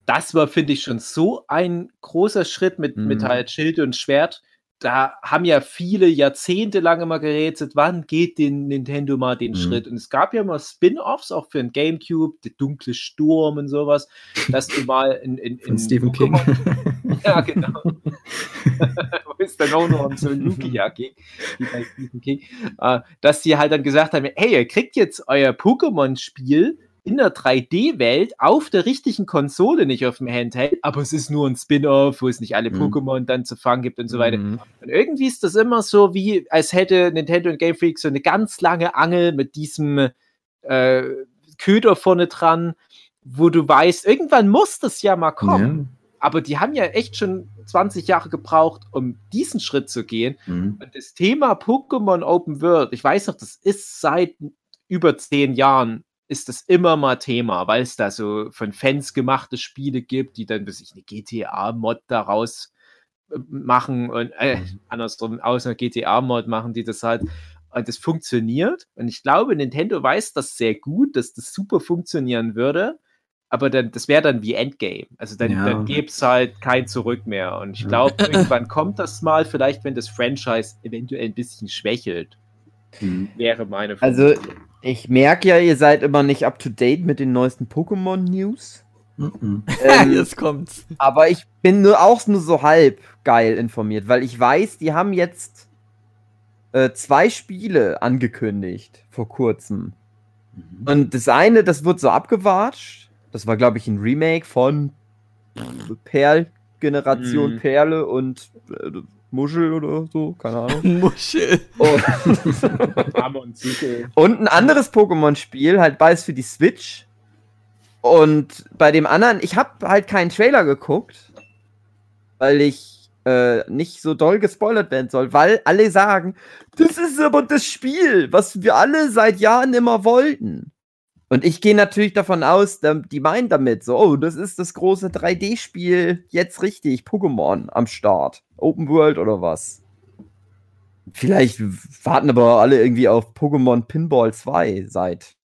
Das war, finde ich, schon so ein großer Schritt mit, mit Mhm. halt Schild und Schwert. Da haben ja viele Jahrzehnte lang immer gerätselt, wann geht den Nintendo mal den Mhm. Schritt? Und es gab ja immer Spin-Offs, auch für den Gamecube, der dunkle Sturm und sowas, dass du mal in, in, in Stephen King. Ja, genau. Wo es dann auch noch so Lugia ging, wie bei Stephen King, äh, dass die halt dann gesagt haben, hey, ihr kriegt jetzt euer Pokémon-Spiel in der 3D-Welt auf der richtigen Konsole, nicht auf dem Handheld, aber es ist nur ein Spin-off, wo es nicht alle Mhm. Pokémon dann zu fangen gibt und so weiter. Mhm. Und irgendwie ist das immer so, wie als hätte Nintendo und Game Freak so eine ganz lange Angel mit diesem äh, Köder vorne dran, wo du weißt, irgendwann muss das ja mal kommen. Aber die haben ja echt schon 20 Jahre gebraucht, um diesen Schritt zu gehen. Ja. Hm. Und das Thema Pokémon Open World, ich weiß noch, das ist seit über zehn Jahren ist das immer mal Thema, weil es da so von Fans gemachte Spiele gibt, die dann bis ich eine GTA-Mod daraus äh, machen und äh, andersrum aus einer GTA-Mod machen, die das halt und das funktioniert. Und ich glaube, Nintendo weiß das sehr gut, dass das super funktionieren würde. Aber dann, das wäre dann wie Endgame. Also dann, Ja. dann gäbe es halt kein Zurück mehr. Und ich Ja. glaube, irgendwann kommt das mal, vielleicht wenn das Franchise eventuell ein bisschen schwächelt, Hm. wäre meine Also, Vermutung. ich merke ja, ihr seid immer nicht up to date mit den neuesten Pokémon-News. Mhm. Ähm, Jetzt kommt's. Aber ich bin nur auch nur so halb geil informiert, weil ich weiß, die haben jetzt äh, zwei Spiele angekündigt vor kurzem. Mhm. Und das eine, das wird so abgewatscht. Das war, glaube ich, ein Remake von Perl, Generation Mhm. Perle und äh, Muschel oder so, keine Ahnung. Muschel. Und, Arme und Siegel. und ein anderes Pokémon-Spiel, halt beides für die Switch. Und bei dem anderen, ich habe halt keinen Trailer geguckt, weil ich äh, nicht so doll gespoilert werden soll, weil alle sagen, das ist aber das Spiel, was wir alle seit Jahren immer wollten. Und ich gehe natürlich davon aus, die meinen damit so, oh, das ist das große 3D-Spiel, jetzt richtig, Pokémon am Start. Open World oder was. Vielleicht warten aber alle irgendwie auf Pokémon Pinball 2 seit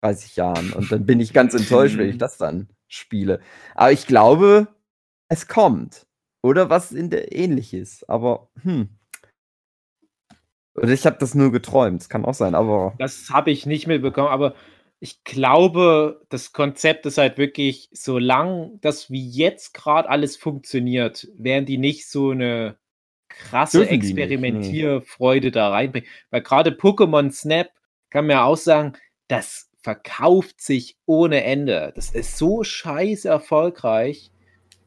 30 Jahren. Und dann bin ich ganz enttäuscht, wenn ich das dann spiele. Aber ich glaube, es kommt. Oder was in der ähnliches. Aber, hm. Oder ich habe das nur geträumt. Es kann auch sein, aber. Das habe ich nicht mitbekommen, aber ich glaube, das Konzept ist halt wirklich, solange das wie jetzt gerade alles funktioniert, werden die nicht so eine krasse Dürfen nee. Experimentierfreude da reinbringen. Weil gerade Pokémon Snap kann man ja auch sagen, das verkauft sich ohne Ende. Das ist so scheiße erfolgreich.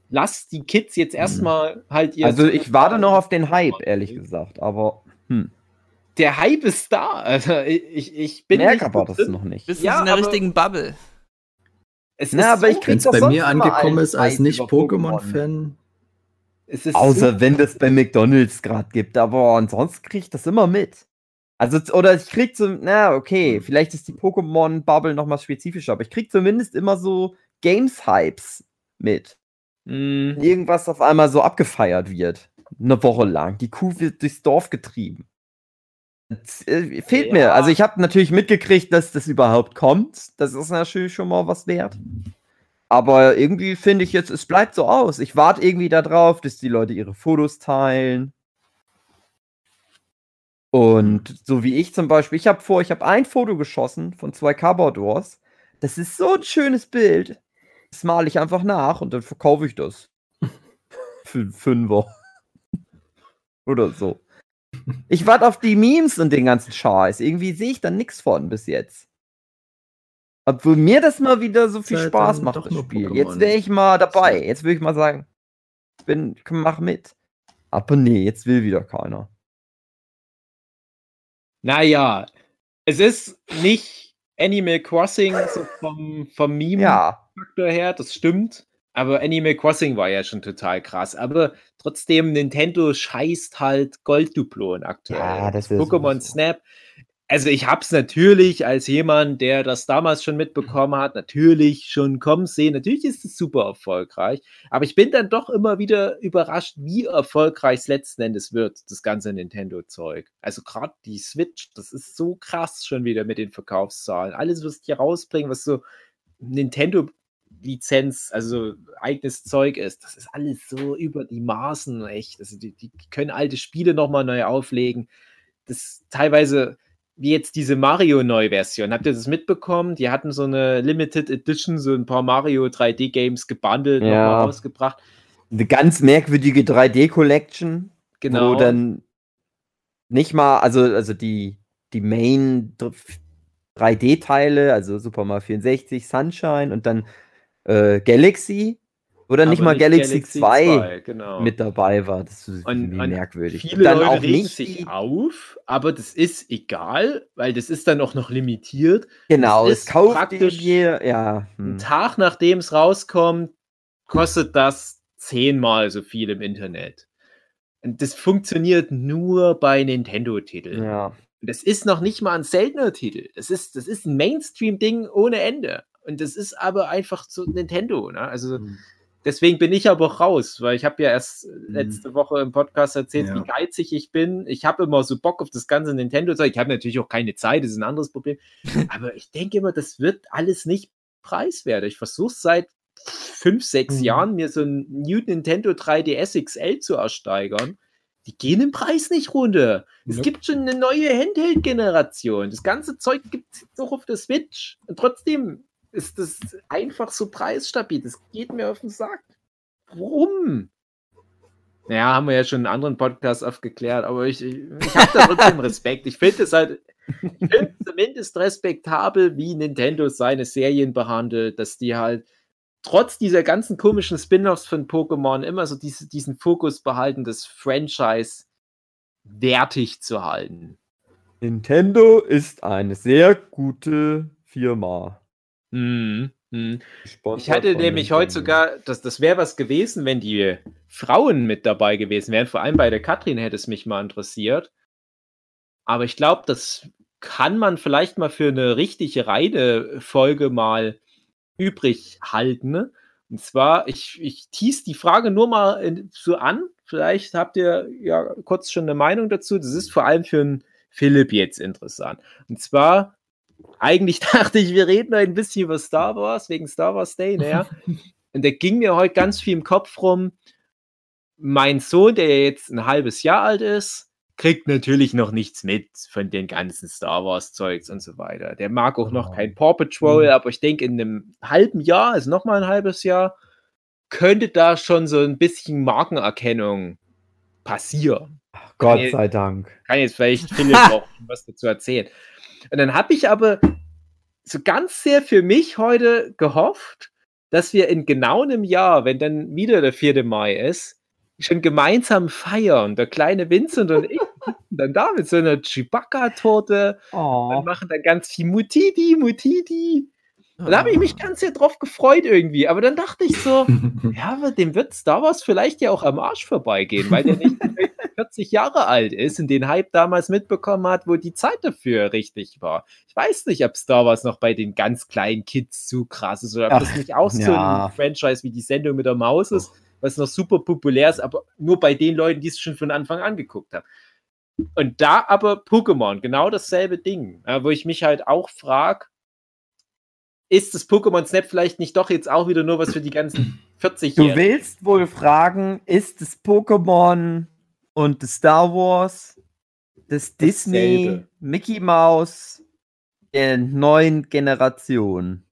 Lasst die Kids jetzt erstmal halt ihr. Also ich warte noch auf den Hype, ehrlich gesagt, aber hm. Der Hype ist da. Also ich, ich bin merke nicht aber das noch nicht. Bist Ja, ja, in der richtigen Bubble. Es Na, ist aber ich so- krieg Wenn es bei mir angekommen ist als Hype nicht über Pokémon. Pokémon-Fan, es ist Außer so, wenn das bei McDonalds gerade gibt, aber ansonsten kriege ich das immer mit. Also, oder ich krieg zum, na, okay, vielleicht ist die Pokémon-Bubble noch mal spezifischer, aber ich krieg zumindest immer so Games-Hypes mit. Mm, Wenn irgendwas auf einmal so abgefeiert wird. Eine Woche lang. Die Kuh wird durchs Dorf getrieben. Äh, fehlt Ja. mir. Also, ich habe natürlich mitgekriegt, dass das überhaupt kommt. Das ist natürlich schon mal was wert. Aber irgendwie finde ich jetzt, es bleibt so aus. Ich warte irgendwie darauf, dass die Leute ihre Fotos teilen. Und so wie ich zum Beispiel, ich habe vor, ich habe ein Foto geschossen von zwei Cardboard Wars. Das ist so ein schönes Bild. Das male ich einfach nach und dann verkaufe ich das. Für einen Fünfer. Oder so. Ich warte auf die Memes und den ganzen Scheiß. Irgendwie sehe ich da nichts von bis jetzt. Obwohl mir das mal wieder so viel halt Spaß macht, das Spiel. Pokémon. Jetzt wäre ich mal dabei. Jetzt würde ich mal sagen, ich bin, mach mit. Aber nee, jetzt will wieder keiner. naja, es ist nicht Animal Crossing so vom, vom Meme-Faktor Ja, her, das stimmt. Aber Animal Crossing war ja schon total krass. Aber trotzdem, Nintendo scheißt halt Goldduplonen aktuell. Ja, das Pokémon sowieso. Snap. Also ich habe es natürlich als jemand, der das damals schon mitbekommen hat, natürlich schon kommen sehen. Natürlich ist es super erfolgreich. Aber ich bin dann doch immer wieder überrascht, wie erfolgreich es letzten Endes wird, das ganze Nintendo-Zeug. Also gerade die Switch, das ist so krass schon wieder mit den Verkaufszahlen. Alles, was die rausbringen, was so Nintendo-Lizenz, also eigenes Zeug ist, das ist alles so über die Maßen, echt. Also die, die können alte Spiele nochmal neu auflegen. Das teilweise, wie jetzt diese Mario-Neu-Version. Habt ihr das mitbekommen? Die hatten so eine Limited Edition, so ein paar Mario 3D-Games gebundelt, Ja. nochmal rausgebracht. eine ganz merkwürdige 3D-Collection, Genau. wo dann nicht mal, also, also die, die Main 3D-Teile, also Super Mario 64, Sunshine und dann äh, Galaxy, dann nicht mal Galaxy, 2 genau. mit dabei war. Das ist Und- und merkwürdig. Viele dann Leute auch regen nicht sich auf, aber das ist egal, weil das ist dann auch noch limitiert. genau, das es ist kauft praktisch jeder, ja. Ein Hm. Tag nachdem es rauskommt, kostet das zehnmal so viel im Internet. Und das funktioniert nur bei Nintendo-Titeln. Ja. Das ist noch nicht mal ein seltener Titel. Das ist, das ist ein Mainstream-Ding ohne Ende. Und das ist aber einfach so Nintendo. Ne? Also Hm. deswegen bin ich aber auch raus, weil ich habe ja erst äh, letzte Woche im Podcast erzählt, Ja. wie geizig ich bin. Ich habe immer so Bock auf das ganze Nintendo-Zeug. Ich habe natürlich auch keine Zeit, das ist ein anderes Problem. aber ich denke immer, das wird alles nicht preiswert. Ich versuche seit fünf, sechs Mhm. Jahren, mir so ein New Nintendo 3DS XL zu ersteigern. Die gehen im Preis nicht runter. Es Nope. gibt schon eine neue Handheld-Generation. Das ganze Zeug gibt es auch auf der Switch. Und trotzdem ist das einfach so preisstabil. Das geht mir auf den Sack. Warum? Naja, haben wir ja schon in anderen Podcasts aufgeklärt, aber ich, ich, ich habe da trotzdem Respekt. Ich finde es halt ich find zumindest respektabel, wie Nintendo seine Serien behandelt, dass die halt trotz dieser ganzen komischen Spin-offs von Pokémon immer so diese, diesen Fokus behalten, das Franchise wertig zu halten. Nintendo ist eine sehr gute Firma. Mhm. Mhm. Ich hatte nämlich heute sogar, das, das wäre was gewesen, wenn die Frauen mit dabei gewesen wären. Vor allem bei der Katrin hätte es mich mal interessiert. Aber ich glaube, das kann man vielleicht mal für eine richtige reine Folge mal übrig halten. ne? Und zwar, ich, ich tease die Frage nur mal in, so an. Vielleicht habt ihr ja kurz schon eine Meinung dazu. Das ist vor allem für einen Philipp jetzt interessant. Und zwar, eigentlich dachte ich, wir reden ein bisschen über Star Wars, wegen Star Wars Day, naja. Und da ging mir heute ganz viel im Kopf rum. Mein Sohn, der jetzt ein halbes Jahr alt ist, kriegt natürlich noch nichts mit von den ganzen Star Wars Zeugs und so weiter. Der mag auch noch Oh. kein Paw Patrol, Mhm. aber ich denke, in einem halben Jahr, also noch mal ein halbes Jahr, könnte da schon so ein bisschen Markenerkennung passieren Gott Nee. sei Dank. kann jetzt vielleicht Philipp auch was dazu erzählen. Und dann habe ich aber so ganz sehr für mich heute gehofft, dass wir in genau einem Jahr, wenn dann wieder der 4. Mai ist, schon gemeinsam feiern. Der kleine Vincent und ich dann da mit so einer Chewbacca-Torte Oh. und machen dann ganz viel Mutiti, Mutiti. Und da habe ich mich ganz sehr drauf gefreut irgendwie. Aber dann dachte ich so, ja, aber dem wird Star Wars vielleicht ja auch am Arsch vorbeigehen, weil der nicht 40 Jahre alt ist und den Hype damals mitbekommen hat, wo die Zeit dafür richtig war. Ich weiß nicht, ob Star Wars noch bei den ganz kleinen Kids zu krass ist oder ob Ach, das nicht auch so ja. ein Franchise wie die Sendung mit der Maus ist, was noch super populär ist, aber nur bei den Leuten, die es schon von Anfang an geguckt haben. Und da aber Pokémon, genau dasselbe Ding, wo ich mich halt auch frage, ist das Pokémon Snap vielleicht nicht doch jetzt auch wieder nur was für die ganzen 40 Du Jahre? willst wohl fragen, ist das Pokémon und das Star Wars, das Disney, Dasselbe. Mickey Mouse der neuen Generation?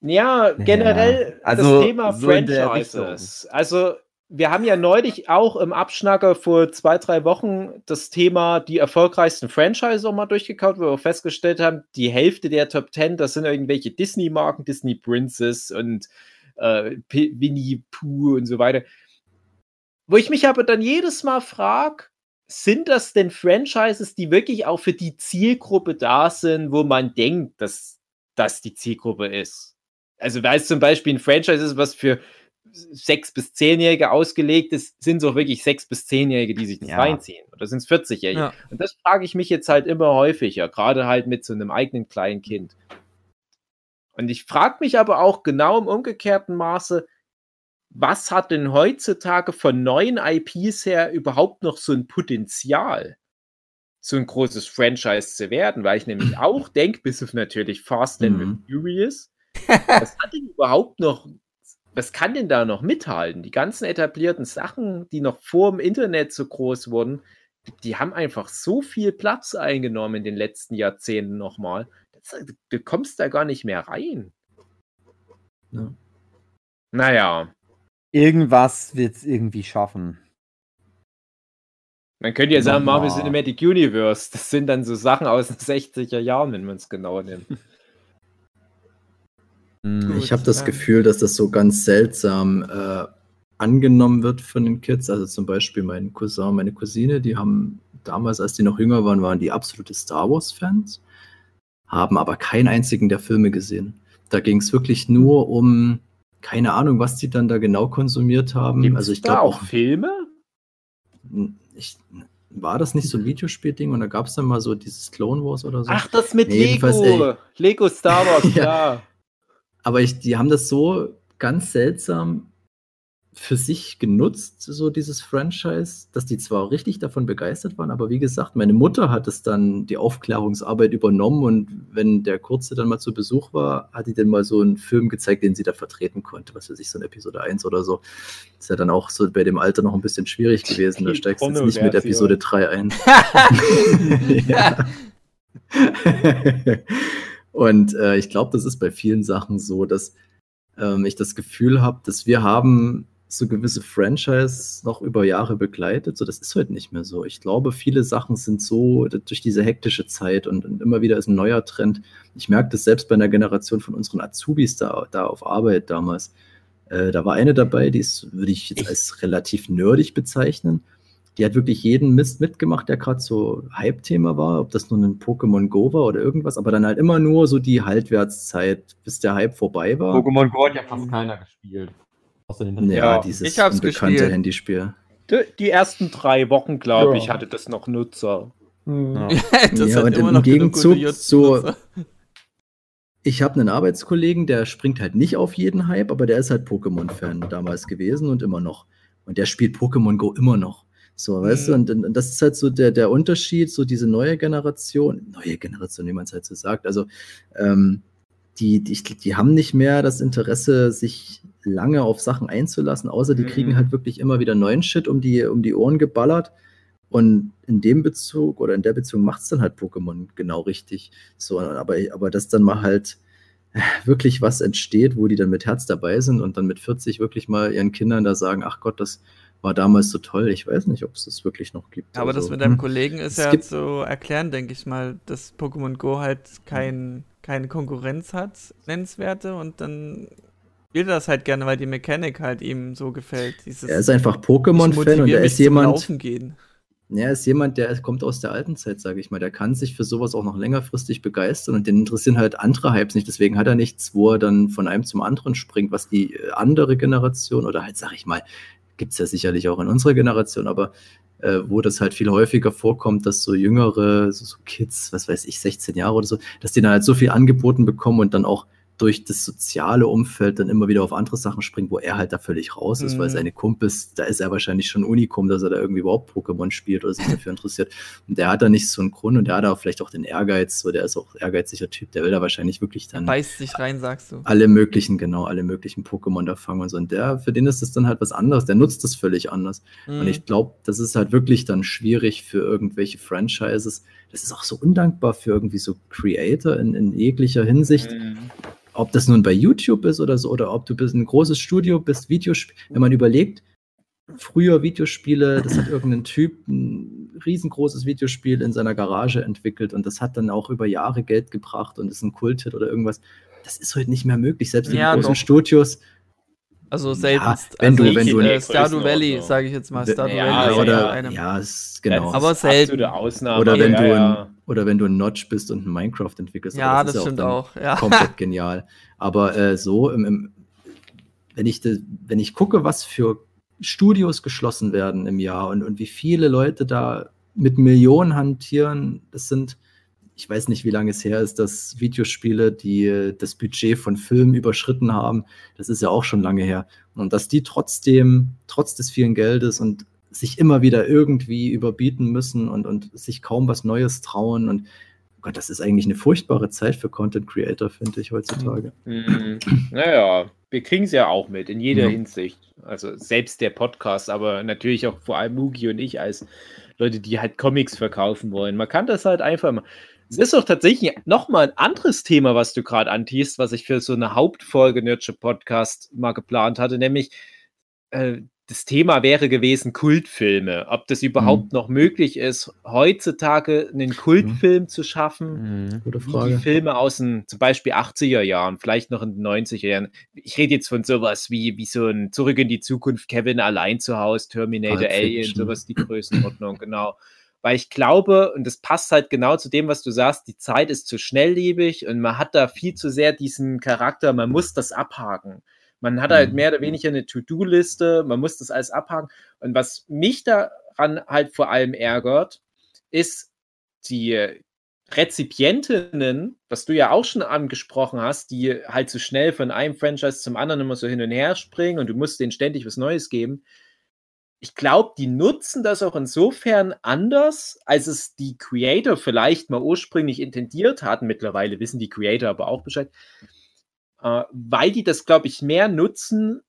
Ja, generell also das Thema so Franchises. Also, wir haben ja neulich auch im Abschnacker vor zwei, drei Wochen das Thema die erfolgreichsten Franchises auch mal durchgekaut, wo wir festgestellt haben, die Hälfte der Top 10, das sind irgendwelche Disney-Marken, Disney Princess und äh, Winnie Pooh und so weiter. Wo ich mich aber dann jedes Mal frage, sind das denn Franchises, die wirklich auch für die Zielgruppe da sind, wo man denkt, dass das die Zielgruppe ist? Also, weil es zum Beispiel ein Franchise ist, was für sechs bis zehnjährige ausgelegt ist, sind es auch wirklich sechs bis zehnjährige, die sich das Ja. reinziehen. Oder sind es 40-jährige? Ja. Und das frage ich mich jetzt halt immer häufiger, gerade halt mit so einem eigenen kleinen Kind. Und ich frage mich aber auch genau im umgekehrten Maße, was hat denn heutzutage von neuen IPs her überhaupt noch so ein Potenzial, so ein großes Franchise zu werden? Weil ich nämlich auch denke, bis auf natürlich Fast and Mhm. Furious, was hat denn überhaupt noch, was kann denn da noch mithalten? Die ganzen etablierten Sachen, die noch vor dem Internet so groß wurden, die, haben einfach so viel Platz eingenommen in den letzten Jahrzehnten nochmal. Du kommst da gar nicht mehr rein. Ja. Naja, Irgendwas wird es irgendwie schaffen. man könnte ja sagen, Marvel. Cinematic Universe, das sind dann so Sachen aus den 60er Jahren, wenn man es genau nimmt. Hm. Ich habe das ja. Gefühl, dass das so ganz seltsam äh, angenommen wird von den Kids. Also zum Beispiel mein Cousin, meine Cousine, die haben damals, als die noch jünger waren, waren die absolute Star Wars-Fans, haben aber keinen einzigen der Filme gesehen. Da ging es wirklich nur um, keine Ahnung, was die dann da genau konsumiert haben. Gibt's also ich glaube auch Filme? ich, war das nicht so ein Videospielding und da gab es dann mal so dieses Clone Wars oder so? Ach, das mit Nee, jedenfalls, Lego. Lego Star Wars, Ja. klar. Aber ich, die haben das so ganz seltsam für sich genutzt, so dieses Franchise, dass die zwar richtig davon begeistert waren, aber wie gesagt, meine Mutter hat es dann die Aufklärungsarbeit übernommen und wenn der Kurze dann mal zu Besuch war, hat die dann mal so einen Film gezeigt, den sie da vertreten konnte, was weiß ich, so eine Episode 1 oder so. Ist ja dann auch so bei dem Alter noch ein bisschen schwierig gewesen, da steigst du jetzt nicht mit. Episode 3 ein. ja. Und äh, ich glaube, das ist bei vielen Sachen so, dass ähm, ich das Gefühl habe, dass wir haben so gewisse Franchise noch über Jahre begleitet. So, das ist heute nicht mehr so. Ich glaube, viele Sachen sind so durch diese hektische Zeit und, und immer wieder ist ein neuer Trend. Ich merke das selbst bei einer Generation von unseren Azubis da, da auf Arbeit damals. Äh, da war eine dabei, die ist, würde ich jetzt als relativ nerdig bezeichnen. Die hat wirklich jeden Mist mitgemacht, der gerade so Hype-Thema war, ob das nun ein Pokémon Go war oder irgendwas, aber dann halt immer nur so die Halbwertszeit, bis der Hype vorbei war. Pokémon Go hat ja fast keiner gespielt. Außer den Ja, Ja, dieses ich hab's unbekannte gespielt. Handyspiel. Die, die ersten drei Wochen, glaube Ja. ich, hatte das noch Nutzer. Ja. das Ja, hat und immer im Gegenzug so-. Ich habe einen Arbeitskollegen, der springt halt nicht auf jeden Hype, aber der ist halt Pokémon-Fan damals gewesen und immer noch. Und der spielt Pokémon Go immer noch. So, weißt du, und, und das ist halt so der, der Unterschied, so diese neue Generation, neue Generation, wie man es halt so sagt. Also, ähm, die, die, die haben nicht mehr das Interesse, sich lange auf Sachen einzulassen, außer die Mhm. kriegen halt wirklich immer wieder neuen Shit um die, um die Ohren geballert. Und in dem Bezug oder in der Beziehung macht es dann halt Pokémon genau richtig. So, aber, aber dass dann mal halt wirklich was entsteht, wo die dann mit Herz dabei sind und dann mit 40 wirklich mal ihren Kindern da sagen, ach Gott, das war damals so toll. Ich weiß nicht, ob es das wirklich noch gibt. Aber das Also, mit deinem hm. Kollegen ist ja zu erklären, denke ich mal, dass Pokémon Go halt kein, keine Konkurrenz hat, nennenswerte, und dann spielt er das halt gerne, weil die Mechanik halt ihm so gefällt. Dieses, Er ist einfach Pokémon-Fan und er ist jemand, er ist jemand, der kommt aus der alten Zeit, sage ich mal. Der kann sich für sowas auch noch längerfristig begeistern und den interessieren halt andere Hypes nicht. Deswegen hat er nichts, wo er dann von einem zum anderen springt, was die äh, andere Generation oder halt, sag ich mal, gibt es ja sicherlich auch in unserer Generation, aber äh, wo das halt viel häufiger vorkommt, dass so jüngere, so, so Kids, was weiß ich, 16 Jahre oder so, dass die dann halt so viel angeboten bekommen und dann auch durch das soziale Umfeld dann immer wieder auf andere Sachen springen, wo er halt da völlig raus ist, weil Mhm. seine Kumpels, da ist er wahrscheinlich schon Unikum, dass er da irgendwie überhaupt Pokémon spielt oder sich dafür interessiert. Und der hat da nicht so einen Grund und der hat da vielleicht auch den Ehrgeiz, so der ist auch ehrgeiziger Typ, der will da wahrscheinlich wirklich dann Beißt sich rein, sagst du. alle möglichen, genau, alle möglichen Pokémon da fangen und so. Und der, für den ist das dann halt was anderes, der nutzt das völlig anders. Und Mhm. ich glaube, das ist halt wirklich dann schwierig für irgendwelche Franchises. Das ist auch so undankbar für irgendwie so Creator in, in jeglicher Hinsicht. Mhm. Ob das nun bei YouTube ist oder so, oder ob du bist ein großes Studio bist, Videospiel. Wenn man überlegt, früher Videospiele, das hat irgendein Typ ein riesengroßes Videospiel in seiner Garage entwickelt und das hat dann auch über Jahre Geld gebracht und ist ein Kulthit oder irgendwas. Das ist heute nicht mehr möglich, selbst in Ja, großen doch. Studios. Also seltenst. wenn also du- wenn du- äh, Stardew. Valley, sage ich jetzt mal. Stardew Ja, Valley ist oder, ja einem. ja, ist, genau. Aber Das selten. Ausnahme. Oder wenn, ja, du ja. ein, oder wenn du ein Notch bist und ein Minecraft entwickelst. Ja, aber das, ist stimmt auch. Ja. Komplett genial. Aber äh, so, im, im, wenn, ich de, wenn ich gucke, was für Studios geschlossen werden im Jahr und, und wie viele Leute da mit Millionen hantieren, das sind, ich weiß nicht, wie lange es her ist, dass Videospiele, die äh, das Budget von Filmen überschritten haben, das ist ja auch schon lange her. Und dass die trotzdem, trotz des vielen Geldes und sich immer wieder irgendwie überbieten müssen und, und sich kaum was Neues trauen. Und Gott, das ist eigentlich eine furchtbare Zeit für Content Creator, finde ich heutzutage. Mhm. Naja, wir kriegen es ja auch mit, in jeder Ja. Hinsicht. Also selbst der Podcast, aber natürlich auch vor allem Mugi und ich als Leute, die halt Comics verkaufen wollen. Man kann das halt einfach mal. Es ist doch tatsächlich nochmal ein anderes Thema, was du gerade antiest, was ich für so eine Hauptfolge Nurture Podcast mal geplant hatte, nämlich äh, das Thema wäre gewesen Kultfilme. Ob das überhaupt noch möglich ist, heutzutage einen Kultfilm zu schaffen Mhm. Gute wie die Frage. Filme aus den zum Beispiel 80er Jahren, vielleicht noch in den 90er Jahren. Ich rede jetzt von sowas wie, wie so ein Zurück in die Zukunft, Kevin allein zu Hause, Terminator, Pulp Alien, Fiction. sowas die Größenordnung, genau. Weil ich glaube, und das passt halt genau zu dem, was du sagst, die Zeit ist zu schnelllebig und man hat da viel zu sehr diesen Charakter, man muss das abhaken. Man hat halt Mhm. mehr oder weniger eine To-Do-Liste, man muss das alles abhaken. Und was mich daran halt vor allem ärgert, ist die Rezipientinnen, was du ja auch schon angesprochen hast, die halt so schnell von einem Franchise zum anderen immer so hin und her springen und du musst denen ständig was Neues geben. Ich glaube, die nutzen das auch insofern anders, als es die Creator vielleicht mal ursprünglich intendiert hatten. Mittlerweile wissen die Creator aber auch Bescheid, äh, weil die das, glaube ich, mehr nutzen,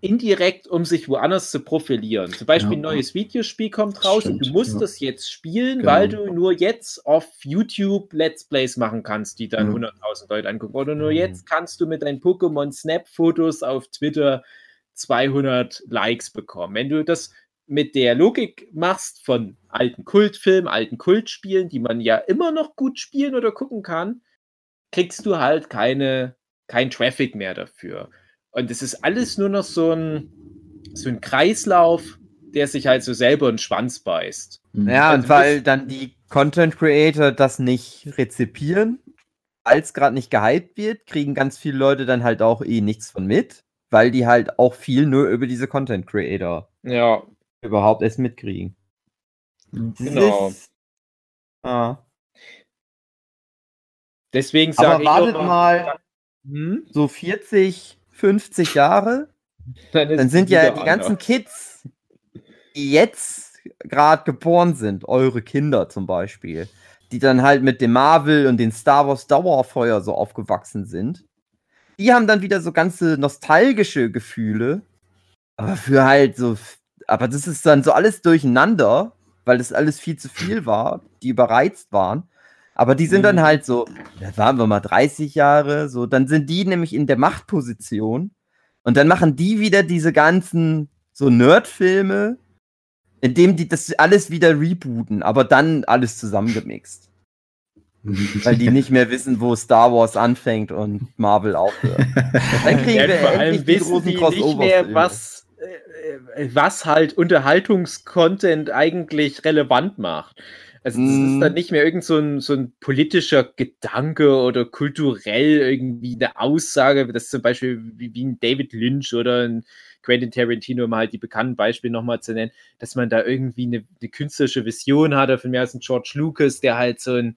indirekt, um sich woanders zu profilieren. Zum Beispiel Ja. ein neues Videospiel kommt raus und du Stimmt, musst ja. das jetzt spielen, Genau. weil du nur jetzt auf YouTube Let's Plays machen kannst, die dann Ja. 100.000 Leute angucken. Oder nur jetzt kannst du mit deinen Pokémon Snap Fotos auf Twitter 200 Likes bekommen. Wenn du das mit der Logik machst von alten Kultfilmen, alten Kultspielen, die man ja immer noch gut spielen oder gucken kann, kriegst du halt keine, kein Traffic mehr dafür. Und es ist alles nur noch so ein, so ein Kreislauf, der sich halt so selber in den Schwanz beißt. Mhm. Ja, Also und weil dann die Content Creator das nicht rezipieren, als gerade nicht gehypt wird, kriegen ganz viele Leute dann halt auch eh nichts von mit, weil die halt auch viel nur über diese Content Creator Ja, überhaupt erst mitkriegen. Genau. Ist, ah. deswegen sage Aber ich wartet mal Hm? so 40, 50 Jahre, Dann, dann sind ja die ganzen. Kids, die jetzt gerade geboren sind, eure Kinder zum Beispiel, die dann halt mit dem Marvel und den Star Wars Dauerfeuer so aufgewachsen sind, die haben dann wieder so ganze nostalgische Gefühle, aber für halt so, aber das ist dann so alles durcheinander, weil das alles viel zu viel war, die überreizt waren. Aber die sind dann Mhm. halt so, da waren wir mal 30 Jahre, so, dann sind die nämlich in der Machtposition und dann machen die wieder diese ganzen so Nerdfilme, in dem die das alles wieder rebooten, aber dann alles zusammengemixt. Weil die nicht mehr wissen, wo Star Wars anfängt und Marvel aufhört. Dann kriegen Ja, wir vor allem die wissen großen die nicht mehr, was, äh, äh, was halt Unterhaltungscontent eigentlich relevant macht. Also das Mm. ist dann nicht mehr irgend so ein, so ein politischer Gedanke oder kulturell irgendwie eine Aussage, das zum Beispiel wie, wie ein David Lynch oder ein Quentin Tarantino, um halt die bekannten Beispiele nochmal zu nennen, dass man da irgendwie eine, eine künstlerische Vision hatte, von mir aus ein George Lucas, der halt so ein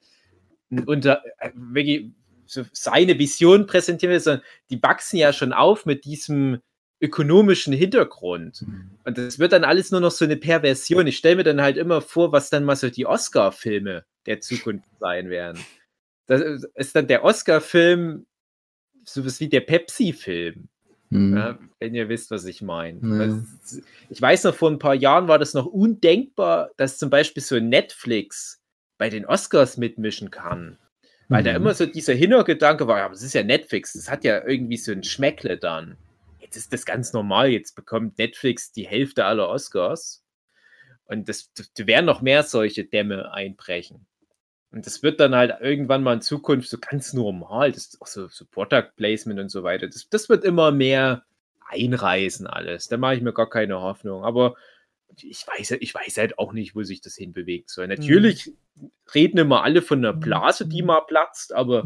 unter, äh, wirklich so seine Vision präsentieren will, sondern die wachsen ja schon auf mit diesem ökonomischen Hintergrund. Und das wird dann alles nur noch so eine Perversion. Ich stelle mir dann halt immer vor, was dann mal so die Oscar-Filme der Zukunft sein werden. Das ist dann der Oscar-Film sowas wie der Pepsi-Film. Hm. Ja, wenn ihr wisst, was ich meine. Ja. Ich weiß noch, vor ein paar Jahren war das noch undenkbar, dass zum Beispiel so Netflix bei den Oscars mitmischen kann. Weil da Mhm. immer so dieser Hintergedanke war, ja, aber es ist ja Netflix, das hat ja irgendwie so ein Schmeckle dann. Jetzt ist das ganz normal, jetzt bekommt Netflix die Hälfte aller Oscars. Und das, da werden noch mehr solche Dämme einbrechen. Und das wird dann halt irgendwann mal in Zukunft so ganz normal, das ist auch so, so Product Placement und so weiter. Das, das wird immer mehr einreißen alles. Da mache ich mir gar keine Hoffnung. Aber ich weiß, ich weiß halt auch nicht, wo sich das hinbewegt soll. Natürlich reden immer alle von einer Blase, die mal platzt, aber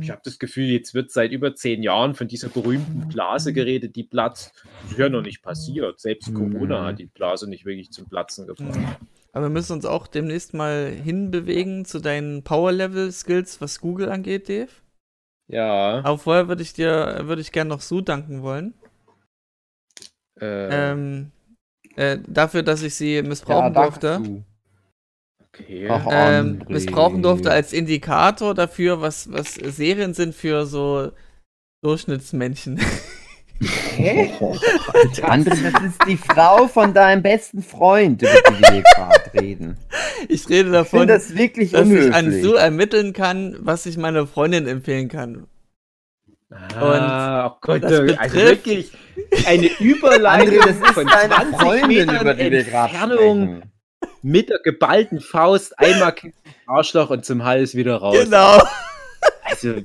ich habe das Gefühl, jetzt wird seit über zehn Jahren von dieser berühmten Blase geredet, die platzt. Das ist ja noch nicht passiert. Selbst Corona Mhm. hat die Blase nicht wirklich zum Platzen gebracht. Aber wir müssen uns auch demnächst mal hinbewegen zu deinen Power-Level-Skills, was Google angeht, Dave. Ja. Aber vorher würde ich dir, würde ich gerne noch Sue danken wollen. Äh, Ähm, äh, dafür, dass ich sie Ja, missbrauchen danke durfte. zu. okay. Ach, Ähm, missbrauchen durfte als Indikator dafür, was, was Serien sind für so Durchschnittsmenschen. Oh, Alter. André, das ist die Frau von deinem besten Freund, über die wir gerade reden. Ich rede Ich davon, finde das wirklich dass ich an. Sue ermitteln kann, was ich meiner Freundin empfehlen kann. Ah, oh Gott, das also betrifft- wirklich eine Überleitung André, das ist von deine 20 Freundin, Metern über die Entfernung mit der geballten Faust einmal ins Arschloch und zum Hals wieder raus. Genau. Also,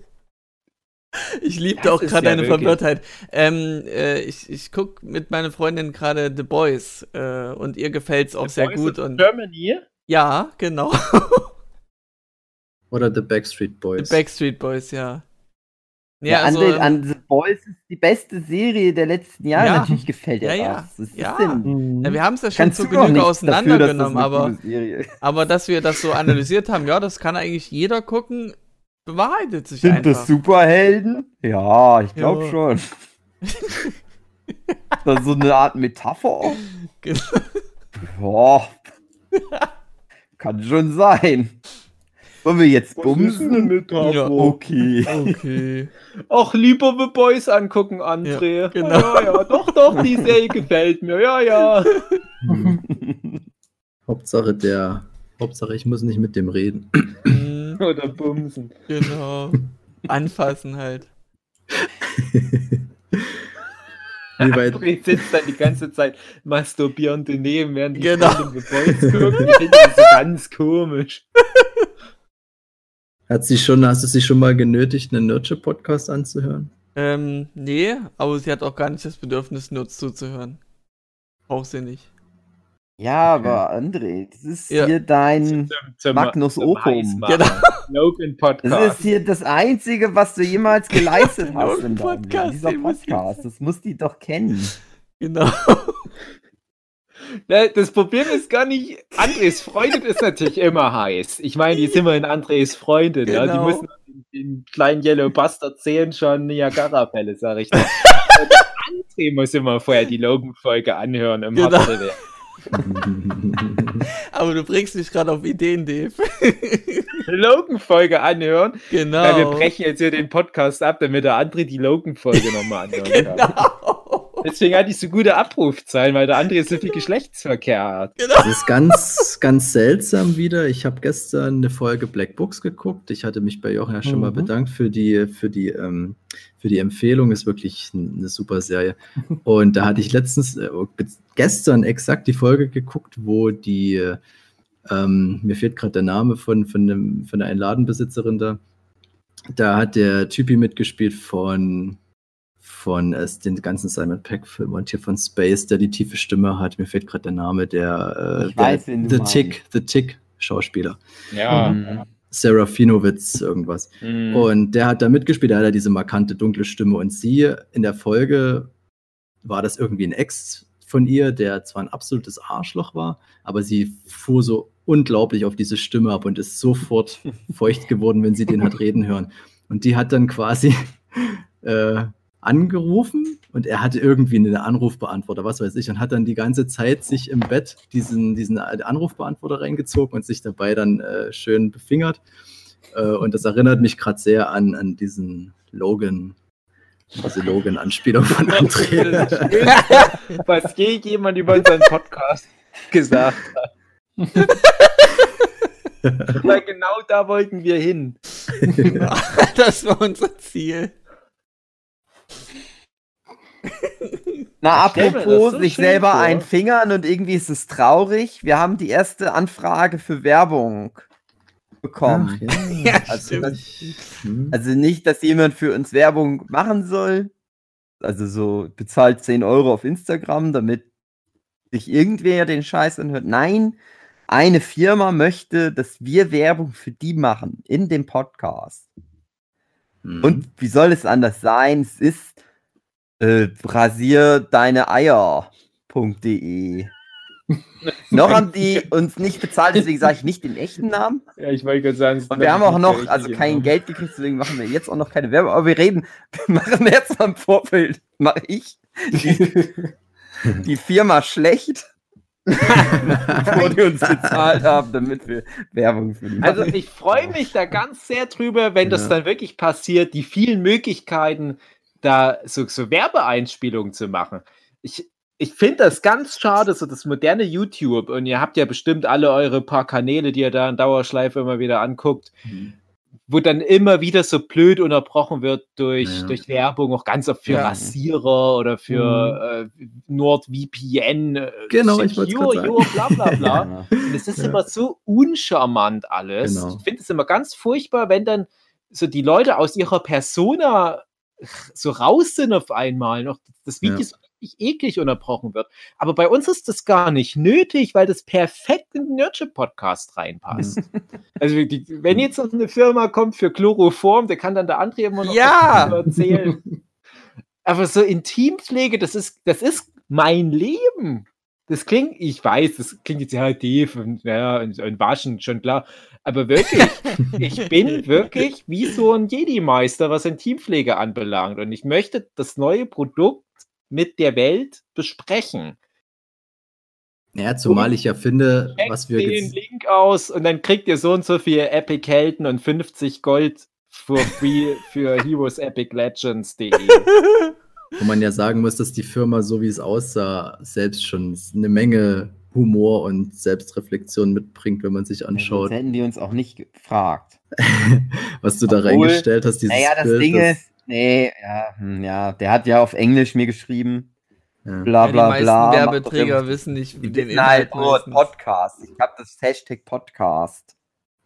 Ich liebte auch ist gerade ja deine wirklich- Verwirrtheit. Ähm, äh, ich ich gucke mit meiner Freundin gerade The Boys äh, und ihr gefällt es auch sehr gut. Und Germany? ja, genau. Oder The Backstreet The Boys. Backstreet Boys, ja. Ja, Ja, also, André, an The Boys ist die beste Serie der letzten Jahre. Ja. Natürlich gefällt dir Ja, ja. das. Was Ja. denn? ja, wir haben es ja schon Kannst zu Genüge nichts dafür, dass das auseinandergenommen, aber, aber dass wir das so analysiert haben, ja, das kann eigentlich jeder gucken, bewahrheitet sich Sind einfach. das Superhelden? Ja, ich glaube Ja. schon. das ist so eine Art Metapher. Genau. Ja. Kann schon sein. Wollen wir jetzt bumsen? Ja. Okay. Okay. Ach, lieber The Boys angucken, André. Ja, genau. Ja, ja, doch, doch, die Serie gefällt mir. Ja, ja. Hauptsache der. Hauptsache ich muss nicht mit dem reden. Mhm, Oder Bumsen. genau. Anfassen halt. Wie weit, André sitzt dann die ganze Zeit masturbierend daneben, während die Genau. The Boys gucken. Ich finde das ganz komisch. Hat sie schon, hast du sie schon mal genötigt, einen Nurture-Podcast anzuhören? Ähm, nee, aber sie hat auch gar nicht das Bedürfnis, nur zuzuhören. Braucht sie nicht. Ja, aber André, das ist Ja. hier dein. Zum- Magnus zum Opum. Genau. Das ist hier das Einzige, was du jemals geleistet hast in deinem Podcast, Leben. Dieser Podcast, das muss die doch kennen. Genau. Ne, Das Problem ist gar nicht, Andres Freundin ist natürlich immer heiß. Ich meine, die ist immerhin Andres Freundin. Ja? Die Genau. müssen den, den kleinen Yellow Bastard sehen schon Niagara-Fälle, sag ich André muss immer vorher die Logan-Folge anhören im Genau. Aber du bringst mich gerade auf Ideen, Dave. Logan-Folge anhören, genau. weil wir brechen jetzt hier den Podcast ab, damit der André die Logan-Folge nochmal anhören kann. Genau. Deswegen hat die so gute Abrufzahlen, weil der andere so viel Geschlechtsverkehr hat. Das ist ganz, ganz seltsam wieder. Ich habe gestern eine Folge Black Books geguckt. Ich hatte mich bei Jochen ja schon mal Mhm. bedankt für die, für die, ähm, für die Empfehlung. Ist wirklich eine super Serie. Und da hatte ich letztens, äh, gestern exakt die Folge geguckt, wo die, äh, ähm, mir fehlt gerade der Name von, von, dem, von der einen Ladenbesitzerin da. Da hat der Typi mitgespielt von von äh, den ganzen Simon Peck-Filmen und hier von Space, der die tiefe Stimme hat. Mir fehlt gerade der Name der, äh, weiß, der du The. Tick, The Tick Schauspieler. Ja. Mhm. Serafinowitz irgendwas. Mhm. Und der hat da mitgespielt, der hat ja diese markante dunkle Stimme. Und sie in der Folge war das irgendwie ein Ex von ihr, der zwar ein absolutes Arschloch war, aber sie fuhr so unglaublich auf diese Stimme ab und ist sofort feucht geworden, wenn sie den hat reden hören. Und die hat dann quasi äh, angerufen und er hatte irgendwie einen Anrufbeantworter, was weiß ich, und hat dann die ganze Zeit sich im Bett diesen, diesen Anrufbeantworter reingezogen und sich dabei dann äh, schön befingert. Äh, und das erinnert mich gerade sehr an, an diesen Logan, diese Logan-Anspielung von André. Was je jemand über unseren Podcast gesagt hat. Weil genau da wollten wir hin. das war unser Ziel. Na, apropos so sich selber vor. einfingern und irgendwie ist es traurig. Wir haben die erste Anfrage für Werbung bekommen. Ja, Also, stimmt. das, Hm. also nicht, dass jemand für uns Werbung machen soll. Also so bezahlt 10 Euro auf Instagram, damit sich irgendwer den Scheiß anhört. Nein, eine Firma möchte, dass wir Werbung für die machen in dem Podcast. Hm. Und wie soll es anders sein? Es ist äh, rasier deine Eier.de. noch haben die uns nicht bezahlt, deswegen sage ich nicht den echten Namen. Ja, ich wollte gerade sagen. Und wir haben auch noch, also kein Geld gekriegt, deswegen machen wir jetzt auch noch keine Werbung. Aber wir reden, wir machen jetzt am Vorbild, mache ich die, die Firma schlecht, wo die uns bezahlt haben, damit wir Werbung für die Also ich freue mich da ganz sehr drüber, wenn das Ja. dann wirklich passiert, die vielen Möglichkeiten, da so, so Werbeeinspielungen zu machen. Ich, ich finde das ganz schade, so das moderne YouTube, und ihr habt ja bestimmt alle eure paar Kanäle, die ihr da in Dauerschleife immer wieder anguckt, Hm. wo dann immer wieder so blöd unterbrochen wird durch, Ja. durch Werbung, auch ganz oft für Ja. Rasierer oder für äh, NordVPN. äh, Genau, ich Secure, sagen. Your, bla bla bla. Ja. Und es ist immer so uncharmant alles. Genau. Ich finde es immer ganz furchtbar, wenn dann so die Leute aus ihrer Persona so raus sind auf einmal, noch das Video Ja. so richtig eklig unterbrochen wird. Aber bei uns ist das gar nicht nötig, weil das perfekt in den Nerdship-Podcast reinpasst. also die, wenn jetzt noch eine Firma kommt für Chloroform, der kann dann der André immer noch Ja. erzählen. Aber so Intimpflege, das ist, das ist mein Leben. Das klingt, ich weiß, das klingt jetzt ja tief und, ja, und, und waschen, schon klar. Aber wirklich, ich bin wirklich wie so ein Jedi-Meister, was Intimpflege anbelangt. Und ich möchte das neue Produkt mit der Welt besprechen. Ja, zumal ich ja finde, Checkt was wir den. Link aus und dann kriegt ihr so und so viel Epic Helden und 50 Gold for free für heroesepic.legends.de. Wo man ja sagen muss, dass die Firma, so wie es aussah, selbst schon eine Menge Humor und Selbstreflexion mitbringt, wenn man sich anschaut, hätten die uns auch nicht gefragt. was du da Obwohl- reingestellt hast. Dieses Naja, das Bild, Ding das- ist, nee, ja, hm, ja, der hat ja auf Englisch mir geschrieben, ja. bla ja, bla die meisten bla. Werbeträger wissen nicht, wie Die den halt Inhalt nur. Podcast. Ich habe das Hashtag Podcast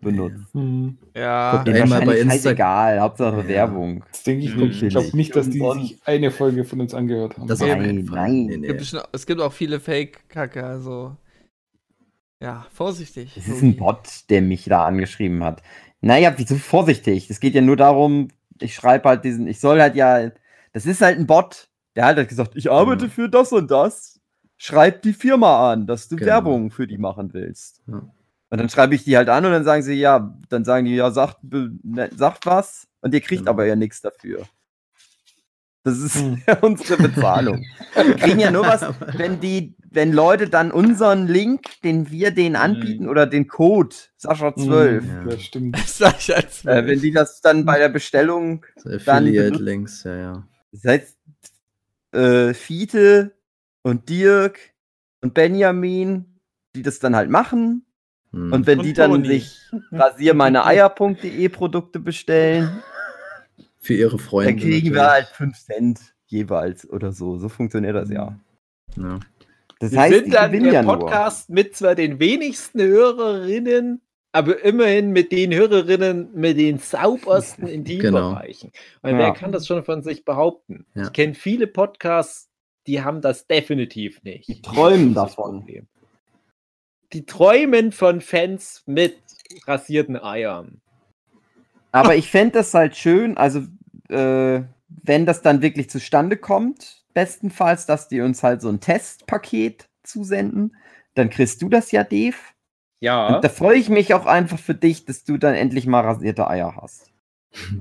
benutzt. Hm. Ja, Guck Denen Einmal bei wahrscheinlich Insta- scheißegal, Hauptsache Ja. Werbung. Das denke ich, Mhm. ich glaube nicht, dass die sich eine Folge von uns angehört haben. Das Nein, nein. Nee, es nee. gibt, bestimmt- es gibt auch viele Fake-Kacke, also. Ja, vorsichtig. Es ist ein Bot, der mich da angeschrieben hat. Naja, wieso vorsichtig? Es geht ja nur darum, ich schreibe halt diesen, ich soll halt ja, das ist halt ein Bot. Der hat halt gesagt, ich arbeite Ja. für das und das. Schreib die Firma an, dass du Genau. Werbung für die machen willst. Ja. Und dann schreibe ich die halt an und dann sagen sie, ja, dann sagen die, ja, sagt, ne, sagt was und ihr kriegt Genau. aber ja nichts dafür. Das ist Hm. ja unsere Bezahlung. Wir kriegen ja nur was, wenn die, wenn Leute dann unseren Link, den wir denen anbieten, oder den Code Sascha12, Hm, Ja. Das stimmt. Das sag ich als äh, wenn die das dann bei der Bestellung, So Affiliate-Links, ja, ja. das heißt, äh, Fiete und Dirk und Benjamin, die das dann halt machen. Hm. Und wenn Und die dann Toni. sich rasiermeineeier.de Produkte bestellen, Für ihre Freunde. dann kriegen wir natürlich. halt 5 Cent jeweils oder so. So funktioniert das ja. Ja. Das Wir heißt, sind ich dann der ja nur. Podcast mit zwar den wenigsten Hörerinnen, aber immerhin mit den Hörerinnen mit den saubersten Intimbereichen. Und Ja. wer kann das schon von sich behaupten? Ja. Ich kenne viele Podcasts, die haben das definitiv nicht. Die träumen davon. Problem. Die träumen von Fans mit rasierten Eiern. Aber ich fände das halt schön, also äh, wenn das dann wirklich zustande kommt, bestenfalls, dass die uns halt so ein Testpaket zusenden, dann kriegst du das ja, Dave. Ja, Und da freue ich mich auch einfach für dich, dass du dann endlich mal rasierte Eier hast.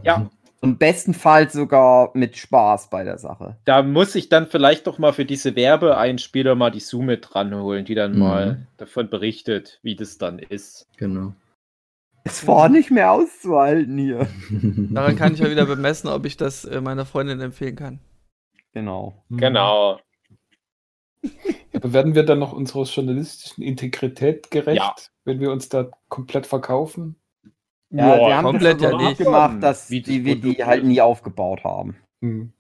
ja. Und bestenfalls sogar mit Spaß bei der Sache. Da muss ich dann vielleicht doch mal für diese Werbeeinspieler mal die Zoom mit dranholen, die dann Mhm. mal davon berichtet, wie das dann ist. Genau. Es war nicht mehr auszuhalten hier. Daran kann ich mal wieder bemessen, ob ich das äh, meiner Freundin empfehlen kann. Genau. Genau. Aber werden wir dann noch unserer journalistischen Integrität gerecht, Ja. wenn wir uns da komplett verkaufen? Ja, Ja, wir haben komplett das ja so nicht. gemacht, dass Wie das die, wir die halt nie aufgebaut haben. Hm.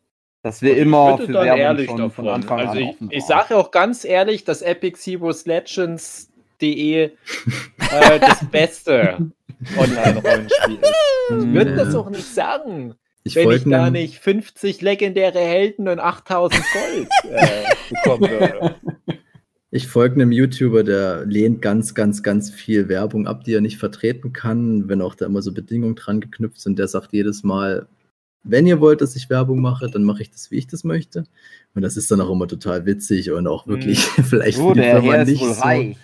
Dass wir Ich immer für dann Werbung ehrlich schon davon. von Anfang also an ich, ich sage auch ganz ehrlich, dass Epic Heroes Legends.de äh, das beste Online-Rollenspiel ist. Ich würde das auch nicht sagen, Ich wenn ich da nicht 50 legendäre Helden und 8000 Gold äh, bekommen würde. Ich folge einem YouTuber, der lehnt ganz, ganz, ganz viel Werbung ab, die er nicht vertreten kann, wenn auch da immer so Bedingungen dran geknüpft sind. Der sagt jedes Mal, wenn ihr wollt, dass ich Werbung mache, dann mache ich das, wie ich das möchte. Und das ist dann auch immer total witzig und auch wirklich vielleicht So, für die der Herr nicht so. reich.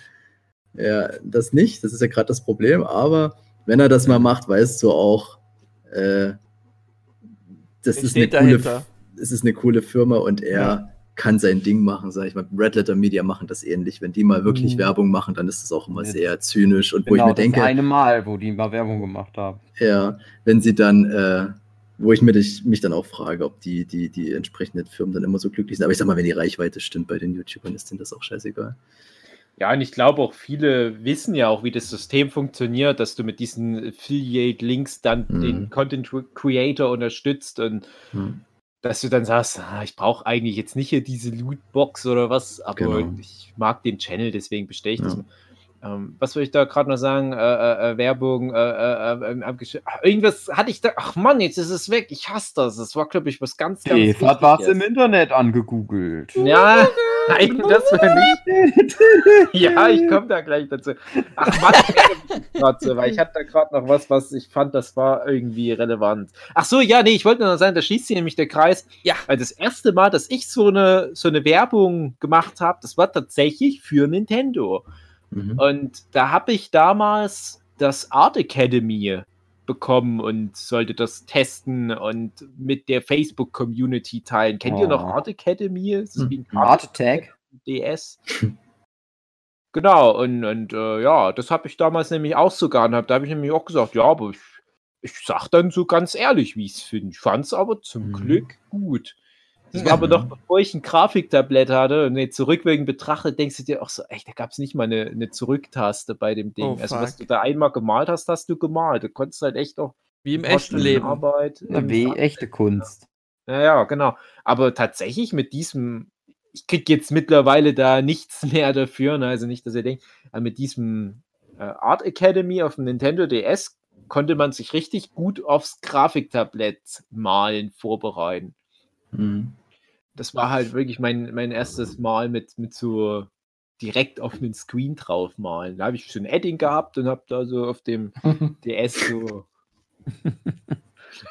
Ja, das nicht, das ist ja gerade das Problem, aber wenn er das mal macht, weißt du auch, äh, das ist eine, coole, es ist eine coole Firma und er Ja. Kann sein Ding machen, sag ich mal. Red Letter Media machen das ähnlich. Wenn die mal wirklich Mhm. Werbung machen, dann ist das auch immer Ja. sehr zynisch und wo Genau, ich mir das denke, eine Mal, wo die mal Werbung gemacht haben. ja, wenn sie dann, äh, wo ich mir dich, mich dann auch frage, ob die, die, die entsprechenden Firmen dann immer so glücklich sind. Aber ich sag mal, wenn die Reichweite stimmt bei den YouTubern, ist denen das auch scheißegal. Ja, und ich glaube auch viele wissen ja auch, wie das System funktioniert, dass du mit diesen Affiliate-Links dann Mhm. den Content Creator unterstützt und Hm. Dass du dann sagst, ah, ich brauche eigentlich jetzt nicht hier diese Lootbox oder was, aber Genau. ich mag den Channel, deswegen bestelle ich das. Ähm, was würde ich da gerade noch sagen? Äh, äh, äh, Werbung, äh, äh, äh, ähm, Ach, irgendwas hatte ich da. Ach Mann, jetzt ist es weg. Ich hasse das. Das war, glaube ich, was ganz, ganz Eva hat was Wichtiges. im Internet angegoogelt. Ja, nein, das war nicht. Ja, ich komme da gleich dazu. Ach Mann, so, weil ich hatte da gerade noch was, was ich fand, das war irgendwie relevant. Ach so, ja, nee, ich wollte nur noch sagen, da schließt sich nämlich der Kreis. Ja. Weil das erste Mal, dass ich so eine, so eine Werbung gemacht habe, das war tatsächlich für Nintendo. Mhm. Und da habe ich damals das Art Academy bekommen und sollte das testen und mit der Facebook-Community teilen. Kennt ihr noch Oh. Art Academy? Es ist Hm. wie ein Heart Attack. DS. genau, und, und äh, ja, das habe ich damals nämlich auch so gehandhabt. Da habe ich nämlich auch gesagt, ja, aber ich, ich sag dann so ganz ehrlich, wie ich es finde. Ich fand es aber zum Mhm. Glück gut. Das war aber noch bevor ich ein Grafiktablett hatte und jetzt zurückwirkend betrachtet, denkst du dir auch so, echt, da gab es nicht mal eine, eine Zurücktaste bei dem Ding. Oh, also, was du da einmal gemalt hast, hast du gemalt. Du konntest halt echt auch Wie im echten Leben. Arbeit im wie Sand- echte Kunst. ja, ja, genau. Aber tatsächlich mit diesem, ich krieg jetzt mittlerweile da nichts mehr dafür, ne? also nicht, dass ihr denkt, aber mit diesem äh, Art Academy auf dem Nintendo DS konnte man sich richtig gut aufs Grafiktablett malen vorbereiten. Mhm. Das war halt wirklich mein, mein erstes Mal mit, mit so direkt auf einen Screen drauf malen. Da habe ich schon ein Edding gehabt und habe da so auf dem DS so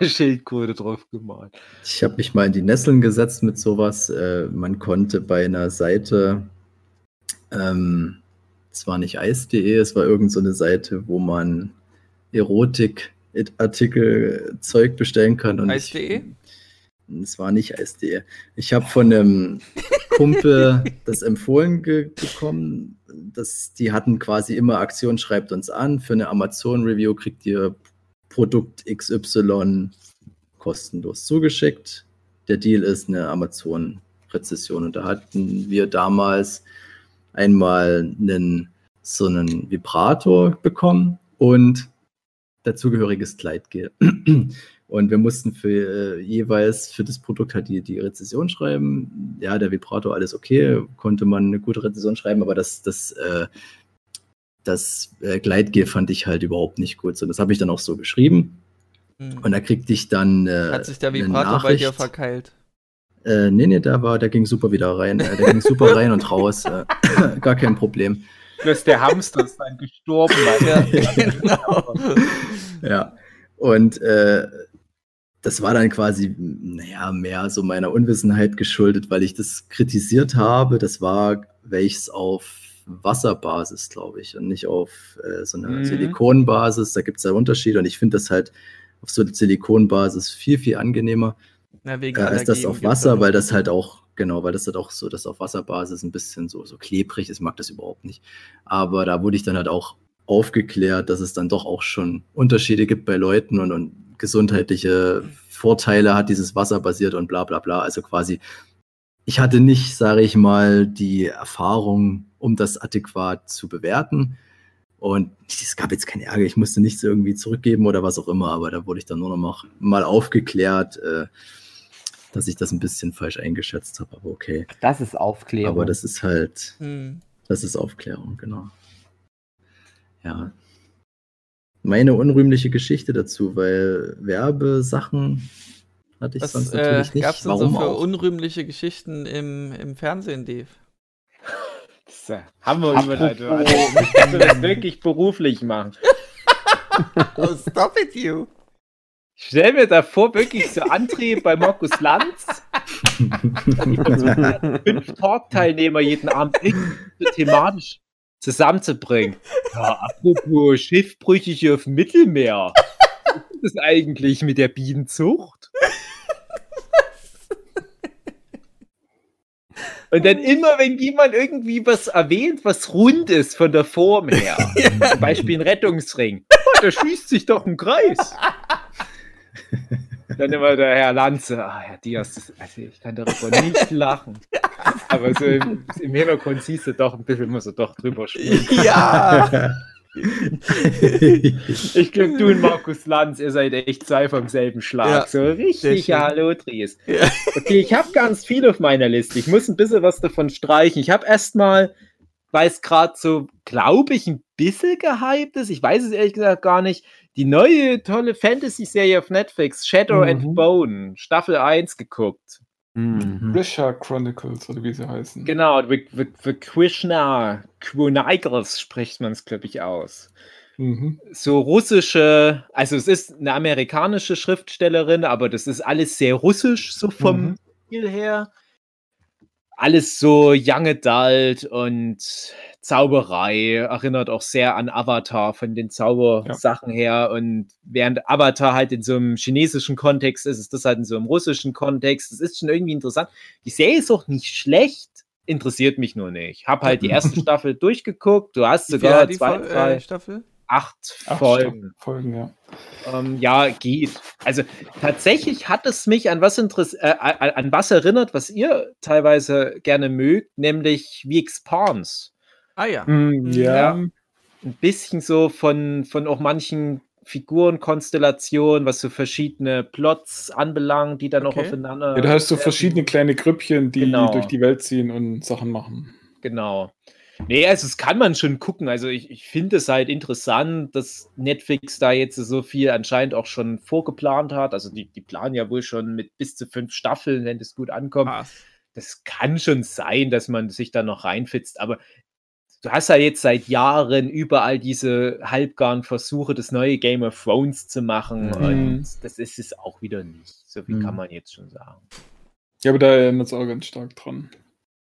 eine Schildkröte drauf gemalt. Ich habe mich mal in die Nesseln gesetzt mit sowas. Äh, man konnte bei einer Seite, ähm, es war nicht ice.de, es war irgend so eine Seite, wo man Erotik-Artikel, Zeug bestellen kann. Ice.de? Es war nicht ice.de. Ich habe von einem Kumpel das empfohlen bekommen. Das, die hatten quasi immer Aktion, schreibt uns an. Für eine Amazon-Review kriegt ihr Produkt XY kostenlos zugeschickt. Der Deal ist eine Amazon Rezession. Und da hatten wir damals einmal einen, so einen Vibrator bekommen und dazugehöriges Gleitgel. Und wir mussten für äh, jeweils für das Produkt halt die, die Rezession schreiben. Ja, der Vibrator, alles okay, konnte man eine gute Rezession schreiben, aber das, das, äh, das äh, Gleitgel fand ich halt überhaupt nicht gut. So, das habe ich dann auch so geschrieben. Hm. Und da kriegte ich dann. Äh, Hat sich der Vibrator bei dir Nachricht. verkeilt? Äh, nee, nee, der, war, der ging super wieder rein. Äh, der ging super rein und raus. Äh, gar kein Problem. Bloß der Hamster ist dann gestorben. Ja, genau. Ja. Und äh, das war dann quasi, naja, mehr so meiner Unwissenheit geschuldet, weil ich das kritisiert habe. Das war welches auf Wasserbasis, glaube ich, und nicht auf äh, so einer Mhm. Silikonbasis. Da gibt es ja Unterschiede und ich finde das halt auf so einer Silikonbasis viel, viel angenehmer. Na, äh, als das auf Wasser, weil das halt auch, genau, weil das halt auch so, das auf Wasserbasis ein bisschen so, so klebrig ist, mag das überhaupt nicht. Aber da wurde ich dann halt auch aufgeklärt, dass es dann doch auch schon Unterschiede gibt bei Leuten und, und gesundheitliche Vorteile hat dieses Wasser basiert und bla bla bla. Also quasi, ich hatte nicht, sage ich mal, die Erfahrung, um das adäquat zu bewerten. Und es gab jetzt keinen Ärger, ich musste nichts irgendwie zurückgeben oder was auch immer, aber da wurde ich dann nur noch mal, mal aufgeklärt, äh, dass ich das ein bisschen falsch eingeschätzt habe, aber okay. Das ist Aufklärung. Aber das ist halt, Hm. das ist Aufklärung, genau. Ja. Meine unrühmliche Geschichte dazu, weil Werbesachen hatte ich Was sonst äh, natürlich nicht. gab es denn so Warum für auch? unrühmliche Geschichten im, im Fernsehen, Dave? Das äh, haben wir Überleitung. Also, müsstest du das wirklich beruflich machen. Oh, stop it, you! Ich stell mir da vor, wirklich so Antrieb bei Markus Lanz. Fünf Talk-Teilnehmer jeden Abend so thematisch zusammenzubringen. Ja, apropos Schiffbrüchige auf dem Mittelmeer. Was ist das eigentlich mit der Bienenzucht? Und dann immer, wenn jemand irgendwie was erwähnt, was rund ist von der Form her, zum Beispiel ein Rettungsring, oh, da schließt sich doch ein Kreis. Dann immer der Herr Lanze, ah, Herr Diaz, das, also ich kann darüber nicht lachen. Aber so im, im Hintergrund siehst du doch ein bisschen, muss er doch drüber spielen. Ja! Ich glaube, du und Markus Lanz, ihr seid echt zwei vom selben Schlag. Ja, so richtig. Hallo, Dries. Ja. Okay, ich habe ganz viel auf meiner Liste. Ich muss ein bisschen was davon streichen. Ich habe erstmal, weil es gerade so, glaube ich, ein bisschen gehypt ist, ich weiß es ehrlich gesagt gar nicht, die neue tolle Fantasy-Serie auf Netflix, Shadow and Mhm. Bone, Staffel 1 geguckt. Mhm. Grisha Chronicles oder wie sie heißen. Genau, The, the, the Krishna Chronicles spricht man es, glaube ich, aus. Mhm. so russische, also es ist eine amerikanische Schriftstellerin, aber das ist alles sehr russisch, so vom Mhm. Stil her. Alles so Young Adult und Zauberei, erinnert auch sehr an Avatar von den Zaubersachen her. Und während Avatar halt in so einem chinesischen Kontext ist, ist das halt in so einem russischen Kontext. Das ist schon irgendwie interessant. Die Serie ist auch nicht schlecht, interessiert mich nur nicht. Hab halt die erste Staffel durchgeguckt. Du hast sogar die zwei, drei äh, Staffel? Acht Acht Folgen. Folgen, ja. Ähm, ja, geht. Also tatsächlich hat es mich an was, interess äh, an was erinnert, was ihr teilweise gerne mögt, nämlich wie Expanse. Ah ja. Mm, Ja. ja. Ein bisschen so von, von auch manchen Figurenkonstellationen, was so verschiedene Plots anbelangt, die dann auch Okay. aufeinander. ja. Du hast so treffen. verschiedene kleine Grüppchen, die Genau. durch die Welt ziehen und Sachen machen. Genau. Nee, also das kann man schon gucken. Also ich, ich finde es halt interessant, dass Netflix da jetzt so viel anscheinend auch schon vorgeplant hat. Also die, die planen ja wohl schon mit bis zu fünf Staffeln, wenn das gut ankommt. Ah, Das kann schon sein, dass man sich da noch reinfitzt, aber du hast ja jetzt seit Jahren überall diese halbgaren Versuche, das neue Game of Thrones zu machen. Mhm. Und das ist es auch wieder nicht. So viel Mhm. kann man jetzt schon sagen. Ja, aber da erinnert es auch ganz stark dran.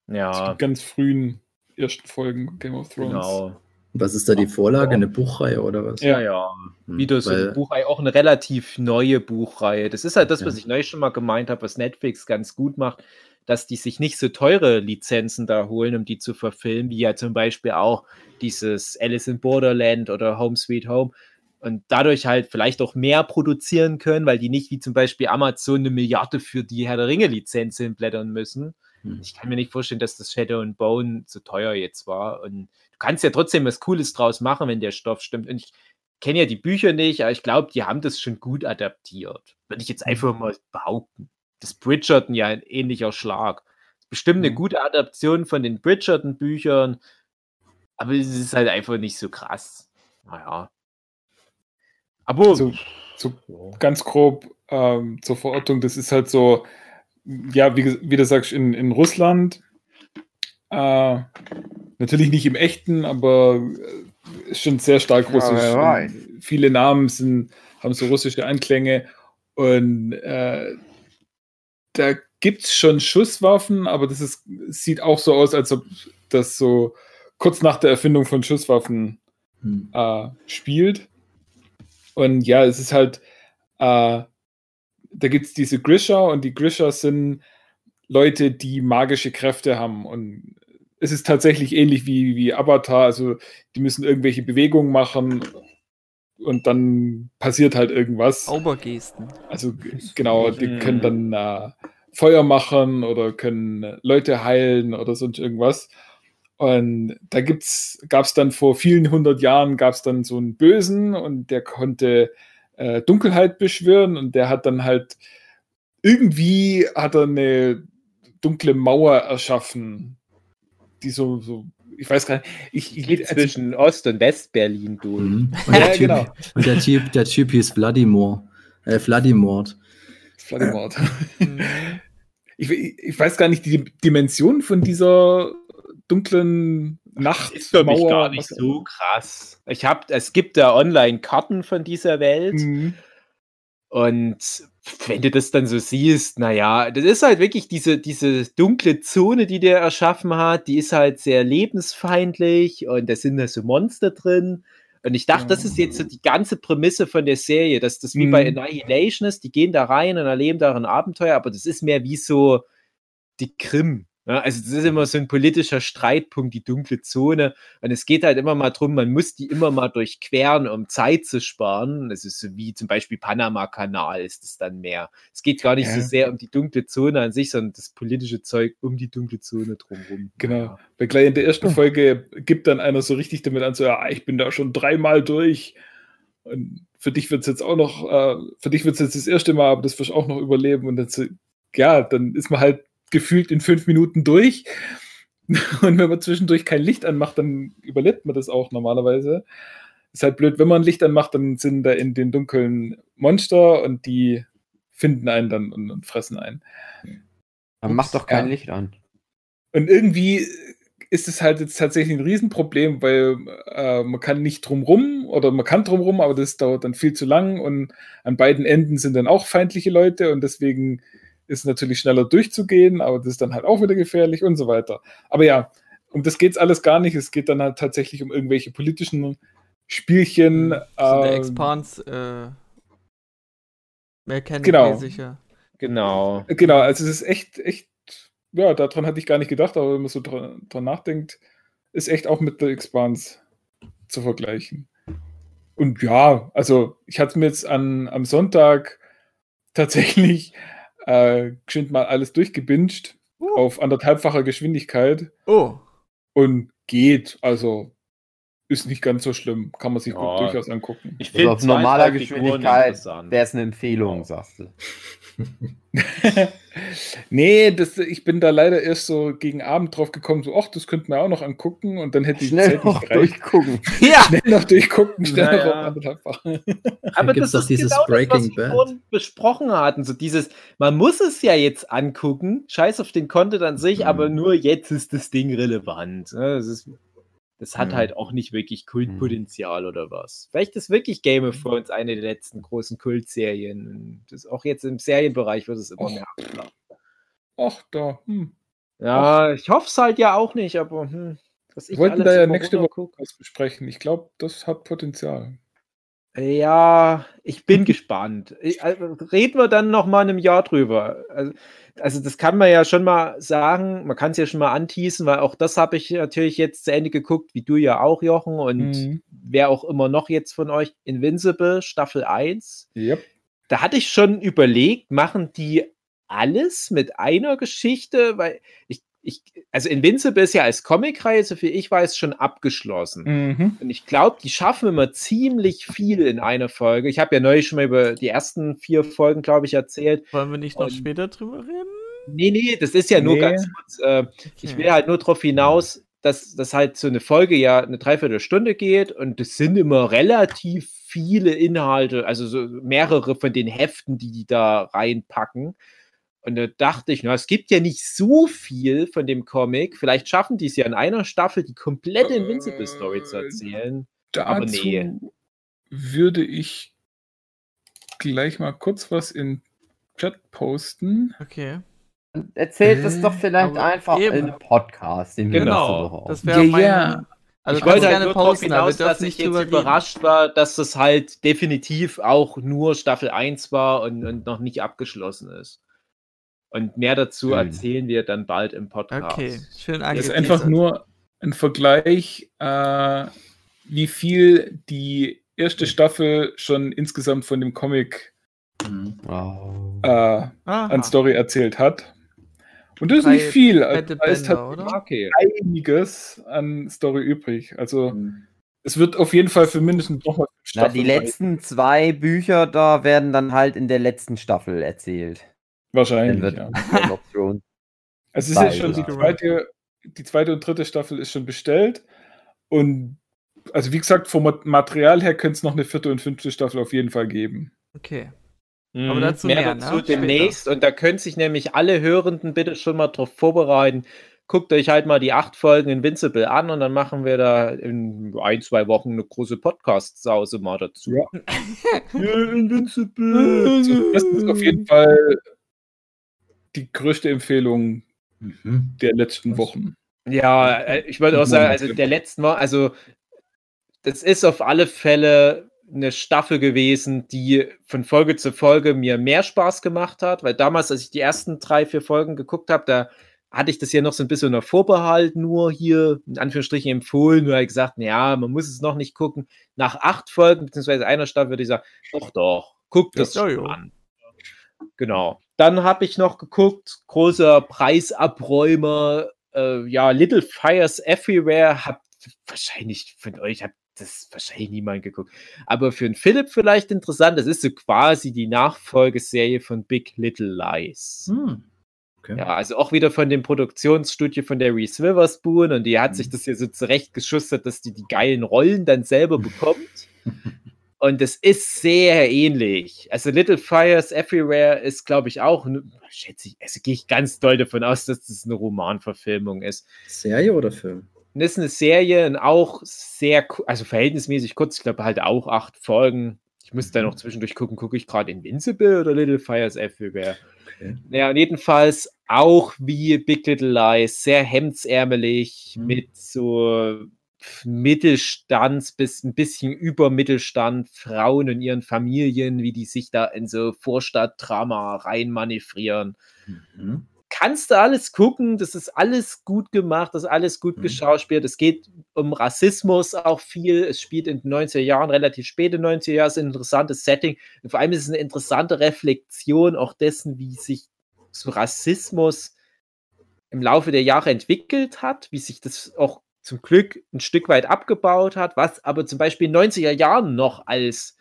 Ja, ganz frühen ersten Folgen Game of Thrones. genau. Was ist da die Vorlage? Eine Buchreihe oder was? Ja, ja. Hm, Wieder so eine Buchreihe, auch eine relativ neue Buchreihe. Das ist halt das, was Ja. ich neulich schon mal gemeint habe, was Netflix ganz gut macht, dass die sich nicht so teure Lizenzen da holen, um die zu verfilmen, wie ja zum Beispiel auch dieses Alice in Borderland oder Home Sweet Home. Und dadurch halt vielleicht auch mehr produzieren können, weil die nicht wie zum Beispiel Amazon eine Milliarde für die Herr der Ringe-Lizenz hinblättern müssen. Hm. Ich kann mir nicht vorstellen, dass das Shadow and Bone so teuer jetzt war. Und du kannst ja trotzdem was Cooles draus machen, wenn der Stoff stimmt. Und ich kenne ja die Bücher nicht, aber ich glaube, die haben das schon gut adaptiert. Würde ich jetzt einfach mal behaupten. Das Bridgerton ja ein ähnlicher Schlag. Bestimmt eine Mhm. gute Adaption von den Bridgerton-Büchern, aber es ist halt einfach nicht so krass. Naja. Aber So, so ganz grob ähm, zur Verortung, das ist halt so, ja, wie, wie du sagst, in, in Russland, äh, natürlich nicht im echten, aber äh, ist schon sehr stark Ja, russisch. weiß. Viele Namen sind, haben so russische Anklänge und äh, da gibt es schon Schusswaffen, aber das ist, sieht auch so aus, als ob das so kurz nach der Erfindung von Schusswaffen Hm. äh, spielt. Und ja, es ist halt, äh, da gibt es diese Grisha und die Grisha sind Leute, die magische Kräfte haben. Und es ist tatsächlich ähnlich wie, wie Avatar, also die müssen irgendwelche Bewegungen machen und dann passiert halt irgendwas. Zaubergesten. Also genau, die Mhm. können dann äh, Feuer machen oder können Leute heilen oder sonst irgendwas. Und da gibt's, gab's dann vor vielen hundert Jahren gab's dann so einen Bösen und der konnte äh, Dunkelheit beschwören und der hat dann halt irgendwie hat er eine dunkle Mauer erschaffen, die so, so ich weiß gar nicht, ich, ich geht zwischen Ost- und West-Berlin durch. Mhm. Und, Ja, der typ, genau. und der Typ, der Typ hieß Vladimir. Äh, Vladimort. Vladimir. Mhm. ich, ich ich weiß gar nicht die Dimension von dieser dunklen Nacht. Ist für mich gar nicht so krass. Ich hab, es gibt da Online-Karten von dieser Welt. Mhm. Und wenn du das dann so siehst, naja, das ist halt wirklich diese, diese dunkle Zone, die der erschaffen hat, die ist halt sehr lebensfeindlich und da sind da so Monster drin. Und ich dachte, das ist jetzt so die ganze Prämisse von der Serie, dass das wie bei Mhm. Annihilation ist, die gehen da rein und erleben da ein Abenteuer, aber das ist mehr wie so die Krim. Ja, also das ist immer so ein politischer Streitpunkt, die dunkle Zone. Und es geht halt immer mal drum, man muss die immer mal durchqueren, um Zeit zu sparen. Das ist so wie zum Beispiel Panama-Kanal ist es dann mehr. Es geht gar nicht so Ja. sehr um die dunkle Zone an sich, sondern das politische Zeug um die dunkle Zone drumherum. Genau. Ja. Weil gleich in der ersten Folge gibt dann einer so richtig damit an, so, ja, ich bin da schon dreimal durch. Und für dich wird es jetzt auch noch, äh, für dich wird es jetzt das erste Mal, aber das wirst du auch noch überleben. Und dann, so, ja, dann ist man halt gefühlt in fünf Minuten durch. Und wenn man zwischendurch kein Licht anmacht, dann überlebt man das auch normalerweise. Ist halt blöd, wenn man ein Licht anmacht, dann sind da in den dunklen Monster und die finden einen dann und, und fressen einen. Dann mach doch kein Ja. Licht an. Und irgendwie ist es halt jetzt tatsächlich ein Riesenproblem, weil äh, man kann nicht drumrum oder man kann drumrum, aber das dauert dann viel zu lang und an beiden Enden sind dann auch feindliche Leute und deswegen ist natürlich schneller durchzugehen, aber das ist dann halt auch wieder gefährlich und so weiter. Aber ja, um das geht es alles gar nicht. Es geht dann halt tatsächlich um irgendwelche politischen Spielchen. So der ähm, Expans, äh, Mechanic Genau. sicher. Genau. Genau, also es ist echt, echt, ja, daran hatte ich gar nicht gedacht, aber wenn man so dran, dran nachdenkt, ist echt auch mit der Expanse zu vergleichen. Und ja, also ich hatte mir jetzt an, am Sonntag tatsächlich äh, geschwind mal alles durchgebinged Uh. auf anderthalbfacher Geschwindigkeit Oh, und geht, also ist nicht ganz so schlimm, kann man sich Ja. gut durchaus angucken. Ich Also auf normaler Geschwindigkeit wäre es eine Empfehlung, sagst du. nee, das, ich bin da leider erst so gegen Abend drauf gekommen, so, ach, das könnten wir auch noch angucken und dann hätte ich die Schnell Zeit noch durchgucken. ja! Schnell noch durchgucken, schnell Naja. noch. Aber das doch ist dieses genau das, was Breaking wir vorhin besprochen hatten. So dieses, man muss es ja jetzt angucken, scheiß auf den Content an sich, Mhm. aber nur jetzt ist das Ding relevant. ne? Das, ist, das hat Mhm. halt auch nicht wirklich Kultpotenzial oder was. Vielleicht ist wirklich Game of Thrones eine der letzten großen Kultserien. Das auch jetzt im Serienbereich wird es immer Och. mehr. abflachen. Ach, da, hm. Ja, ich hoffe es halt ja auch nicht, aber hm, was ich Wir wollten da ja nächste Woche was besprechen. Ich glaube, das hat Potenzial. Ja, ich bin gespannt. Ich, also, reden wir dann noch mal in einem Jahr drüber. Also, also das kann man ja schon mal sagen, man kann es ja schon mal anteasen, weil auch das habe ich natürlich jetzt zu Ende geguckt, wie du ja auch, Jochen, und Mhm. wer auch immer noch jetzt von euch, Invincible, Staffel 1. Yep. Da hatte ich schon überlegt, machen die alles mit einer Geschichte? Weil ich, ich, also Invincible ist ja als Comicreihe, so viel ich weiß, schon abgeschlossen. Mhm. Und ich glaube, die schaffen immer ziemlich viel in einer Folge. Ich habe ja neulich schon mal über die ersten vier Folgen, glaube ich, erzählt. Wollen wir nicht noch Und- später drüber reden? Nee, nee, das ist ja nur Nee. ganz kurz. Äh, ich will halt nur darauf hinaus, dass, dass halt so eine Folge ja eine Dreiviertelstunde geht und es sind immer relativ viele Inhalte, also so mehrere von den Heften, die die da reinpacken. Und da dachte ich, na, es gibt ja nicht so viel von dem Comic. Vielleicht schaffen die es ja in einer Staffel, die komplette Invincible-Story zu Äh, erzählen. Aber Dazu nee. würde ich gleich mal kurz was in Chat posten. Okay. Erzählt es doch vielleicht einfach eben. in einem Podcast, den wir Genau, nächste Woche Das wäre Ja, meine. ja. Also ich wollte halt gerne nur darauf posten, wir hinaus, dass ich jetzt drüber reden. überrascht war, dass das halt definitiv auch nur Staffel 1 war und, und noch nicht abgeschlossen ist. Und mehr dazu Schön. erzählen wir dann bald im Podcast. Okay, schön Das ist einfach nur ein Vergleich, äh, wie viel die erste Staffel schon insgesamt von dem Comic Mhm. Äh, an Story erzählt hat. Und das ist Drei nicht viel. Also, da ist tatsächlich einiges an Story übrig. Also Mhm. es wird auf jeden Fall für mindestens nochmal Na, die letzten zwei Bücher da werden dann halt in der letzten Staffel erzählt. Wahrscheinlich, wird ja. Es ist ja schon die zweite, die zweite und dritte Staffel ist schon bestellt. Und also wie gesagt, vom Ma- Material her könnte es noch eine vierte und fünfte Staffel auf jeden Fall geben. Okay. Mhm. Aber dazu mehr, mehr, dazu ne? demnächst. Und da können sich nämlich alle Hörenden bitte schon mal drauf vorbereiten. Guckt euch halt mal die acht Folgen Invincible an und dann machen wir da in ein, zwei Wochen eine große Podcast-Sause mal dazu. Ja. Ja, Invincible. Also, das ist auf jeden Fall die größte Empfehlung Mhm. der letzten Wochen. Ja, äh, ich würde auch sagen, also der letzten Mal, also das ist auf alle Fälle eine Staffel gewesen, die von Folge zu Folge mir mehr Spaß gemacht hat, weil damals, als ich die ersten drei, vier Folgen geguckt habe, da hatte ich das ja noch so ein bisschen unter Vorbehalt nur hier, in Anführungsstrichen empfohlen, nur halt gesagt, ja, man muss es noch nicht gucken. Nach acht Folgen, beziehungsweise einer Staffel, würde ich sagen, doch, doch, guckt das Ja, schon ja. an. Genau. Dann habe ich noch geguckt, großer Preisabräumer, äh, ja, Little Fires Everywhere, habt wahrscheinlich von euch, habt das wahrscheinlich niemand geguckt. Aber für den Philipp vielleicht interessant, das ist so quasi die Nachfolgeserie von Big Little Lies. Hm. Okay. Ja, also auch wieder von dem Produktionsstudio von der Reese Witherspoon und die hat sich Mhm. das hier so zurechtgeschustert, dass die die geilen Rollen dann selber bekommt. Und es ist sehr ähnlich. Also Little Fires Everywhere ist, glaube ich, auch, schätze ich, also gehe ich ganz doll davon aus, dass das eine Romanverfilmung ist. Serie oder Film? Das ist eine Serie und auch sehr, also verhältnismäßig kurz, ich glaube halt auch acht Folgen. Ich muss da noch zwischendurch gucken, gucke ich gerade Invincible oder Little Fires Everywhere. Okay. Ja, und jedenfalls auch wie Big Little Lies, sehr hemdsärmelig, Mhm. mit so Mittelstands bis ein bisschen über Mittelstand, Frauen und ihren Familien, wie die sich da in so Vorstadtdrama reinmanövrieren. Mhm. Kannst du alles gucken, das ist alles gut gemacht, das ist alles gut Mhm. geschauspielt. Es geht um Rassismus auch viel. Es spielt in den 90er Jahren, relativ späte 90er Jahre, ist ein interessantes Setting. Und vor allem ist es eine interessante Reflexion auch dessen, wie sich so Rassismus im Laufe der Jahre entwickelt hat, wie sich das auch zum Glück ein Stück weit abgebaut hat, was aber zum Beispiel in den 90er Jahren noch als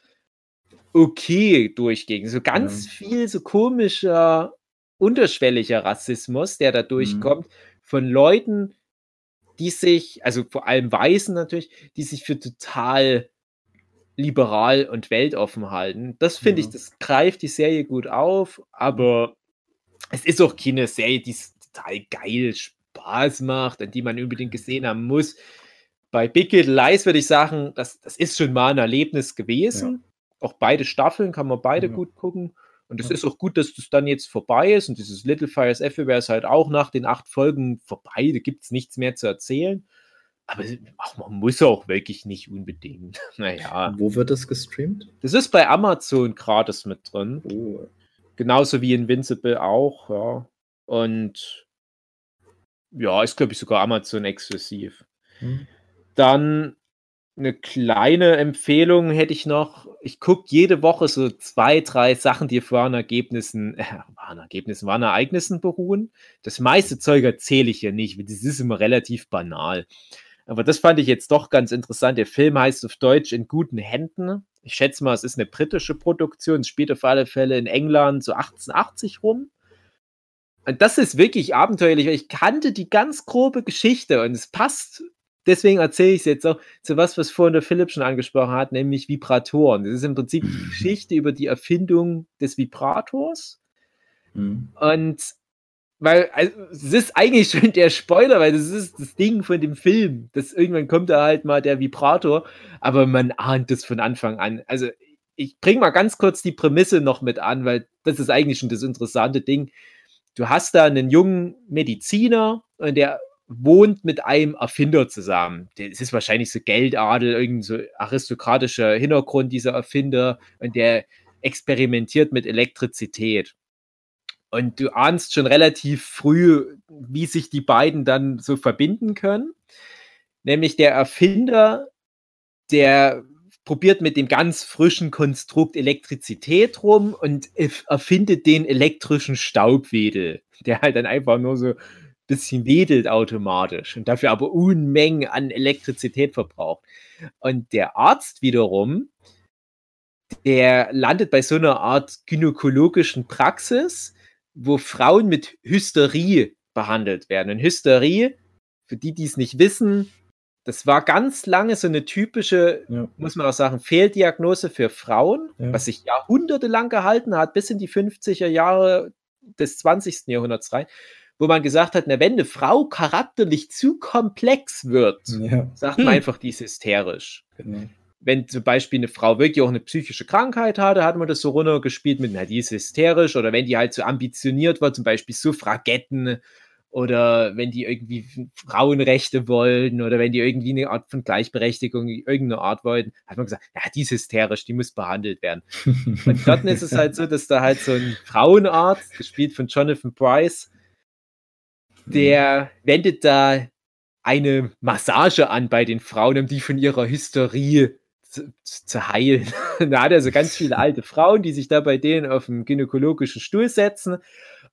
okay durchging. So ganz Ja. viel so komischer, unterschwelliger Rassismus, der da durchkommt, von Leuten, die sich, also vor allem Weißen natürlich, die sich für total liberal und weltoffen halten. Das finde Ja. ich, das greift die Serie gut auf, aber es ist auch keine Serie, die s- total geil Spaß macht, an die man unbedingt gesehen haben muss. Bei Big Little Lies würde ich sagen, das, das ist schon mal ein Erlebnis gewesen. Auch beide Staffeln kann man beide Ja. gut gucken. Und es Ja. ist auch gut, dass das dann jetzt vorbei ist. Und dieses Little Fires Everywhere ist halt auch nach den acht Folgen vorbei. Da gibt es nichts mehr zu erzählen. Aber ach, man muss auch wirklich nicht unbedingt. Naja, Wo wird das gestreamt? das ist bei Amazon gratis mit drin. Oh. Genauso wie Invincible auch, ja. Und ja, ist, glaube ich, sogar Amazon exklusiv. Hm. Dann eine kleine Empfehlung hätte ich noch. Ich gucke jede Woche so zwei, drei Sachen, die auf wahren Ergebnissen, äh, wahren Ergebnissen, wahren Ereignissen beruhen. Das meiste Zeug erzähle ich ja nicht, das ist immer relativ banal. Aber das fand ich jetzt doch ganz interessant. Der Film heißt auf Deutsch In guten Händen. Ich schätze mal, es ist eine britische Produktion. Es spielt auf alle Fälle in England so 1880 rum. Und das ist wirklich abenteuerlich, weil ich kannte die ganz grobe Geschichte und es passt. Deswegen erzähle ich es jetzt auch zu was, was vorhin der Philipp schon angesprochen hat, nämlich Vibratoren. Das ist im Prinzip die Geschichte über die Erfindung des Vibrators. Mhm. Und weil also, es ist eigentlich schon der Spoiler, weil das ist das Ding von dem Film. Das irgendwann kommt da halt mal der Vibrator, aber man ahnt das von Anfang an. Also ich bringe mal ganz kurz die Prämisse noch mit an, weil das ist eigentlich schon das interessante Ding. Du hast da einen jungen Mediziner und der wohnt mit einem Erfinder zusammen. Es ist wahrscheinlich so Geldadel, irgendein so aristokratischer Hintergrund dieser Erfinder und der experimentiert mit Elektrizität. Und du ahnst schon relativ früh, wie sich die beiden dann so verbinden können. Nämlich der Erfinder, der probiert mit dem ganz frischen Konstrukt Elektrizität rum und erfindet den elektrischen Staubwedel, der halt dann einfach nur so ein bisschen wedelt automatisch und dafür aber Unmengen an Elektrizität verbraucht. Und der Arzt wiederum, der landet bei so einer Art gynäkologischen Praxis, wo Frauen mit Hysterie behandelt werden. Und Hysterie, für die, die es nicht wissen, das war ganz lange so eine typische, Ja. muss man auch sagen, Fehldiagnose für Frauen, Ja. was sich jahrhundertelang gehalten hat, bis in die 50er Jahre des 20. Jahrhunderts rein, wo man gesagt hat, na, wenn eine Frau charakterlich zu komplex wird, Ja, sagt Hm. man einfach, die ist hysterisch genau. wenn zum Beispiel eine Frau wirklich auch eine psychische Krankheit hatte, hat man das so runtergespielt mit, na, die ist hysterisch oder wenn die halt so ambitioniert war, zum Beispiel Suffragetten oder wenn die irgendwie Frauenrechte wollten oder wenn die irgendwie eine Art von Gleichberechtigung irgendeine Art wollten, hat man gesagt, ja, die ist hysterisch, die muss behandelt werden. Und dort ist es halt so, dass da halt so ein Frauenarzt, gespielt von Jonathan Price, der wendet da eine Massage an bei den Frauen, um die von ihrer Hysterie zu, zu heilen. da hat er so ganz viele alte Frauen, die sich da bei denen auf dem gynäkologischen Stuhl setzen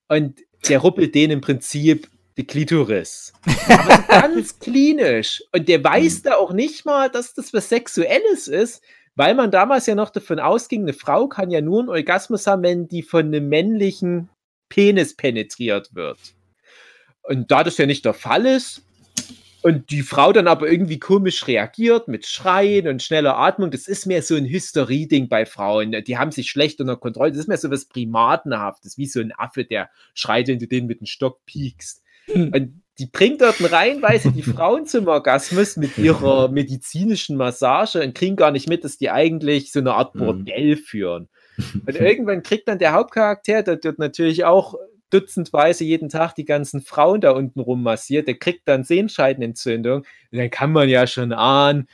und der ruppelt denen im Prinzip die Klitoris. Aber ganz klinisch. Und der weiß da auch nicht mal, dass das was Sexuelles ist, weil man damals ja noch davon ausging, eine Frau kann ja nur einen Orgasmus haben, wenn die von einem männlichen Penis penetriert wird. Und da das ja nicht der Fall ist, und die Frau dann aber irgendwie komisch reagiert mit Schreien und schneller Atmung, das ist mehr so ein Hysterie-Ding bei Frauen. Die haben sich schlecht unter Kontrolle. Das ist mehr so was Primatenhaftes, wie so ein Affe, der schreit, wenn du den mit dem Stock piekst. Und die bringt dort reihenweise die Frauen zum Orgasmus mit ihrer medizinischen Massage und kriegen gar nicht mit, dass die eigentlich so eine Art Mhm. Bordell führen. Und irgendwann kriegt dann der Hauptcharakter, der dort natürlich auch dutzendweise jeden Tag die ganzen Frauen da unten rum massiert, der kriegt dann Sehenscheidenentzündung. Und dann kann man ja schon ahnen,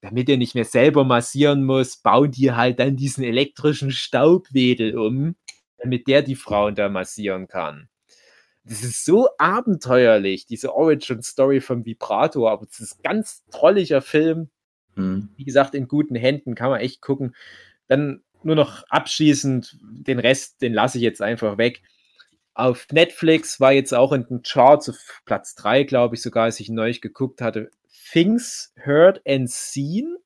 damit er nicht mehr selber massieren muss, bauen die halt dann diesen elektrischen Staubwedel um, damit der die Frauen da massieren kann. Das ist so abenteuerlich, diese Origin-Story vom Vibrator, aber es ist ein ganz trolliger Film Mhm. wie gesagt, in guten Händen, kann man echt gucken. Dann nur noch abschließend, den Rest, den lasse ich jetzt einfach weg. Auf Netflix war jetzt auch in den Charts auf Platz 3, glaube ich, sogar, als ich neulich geguckt hatte. Things Heard and Seen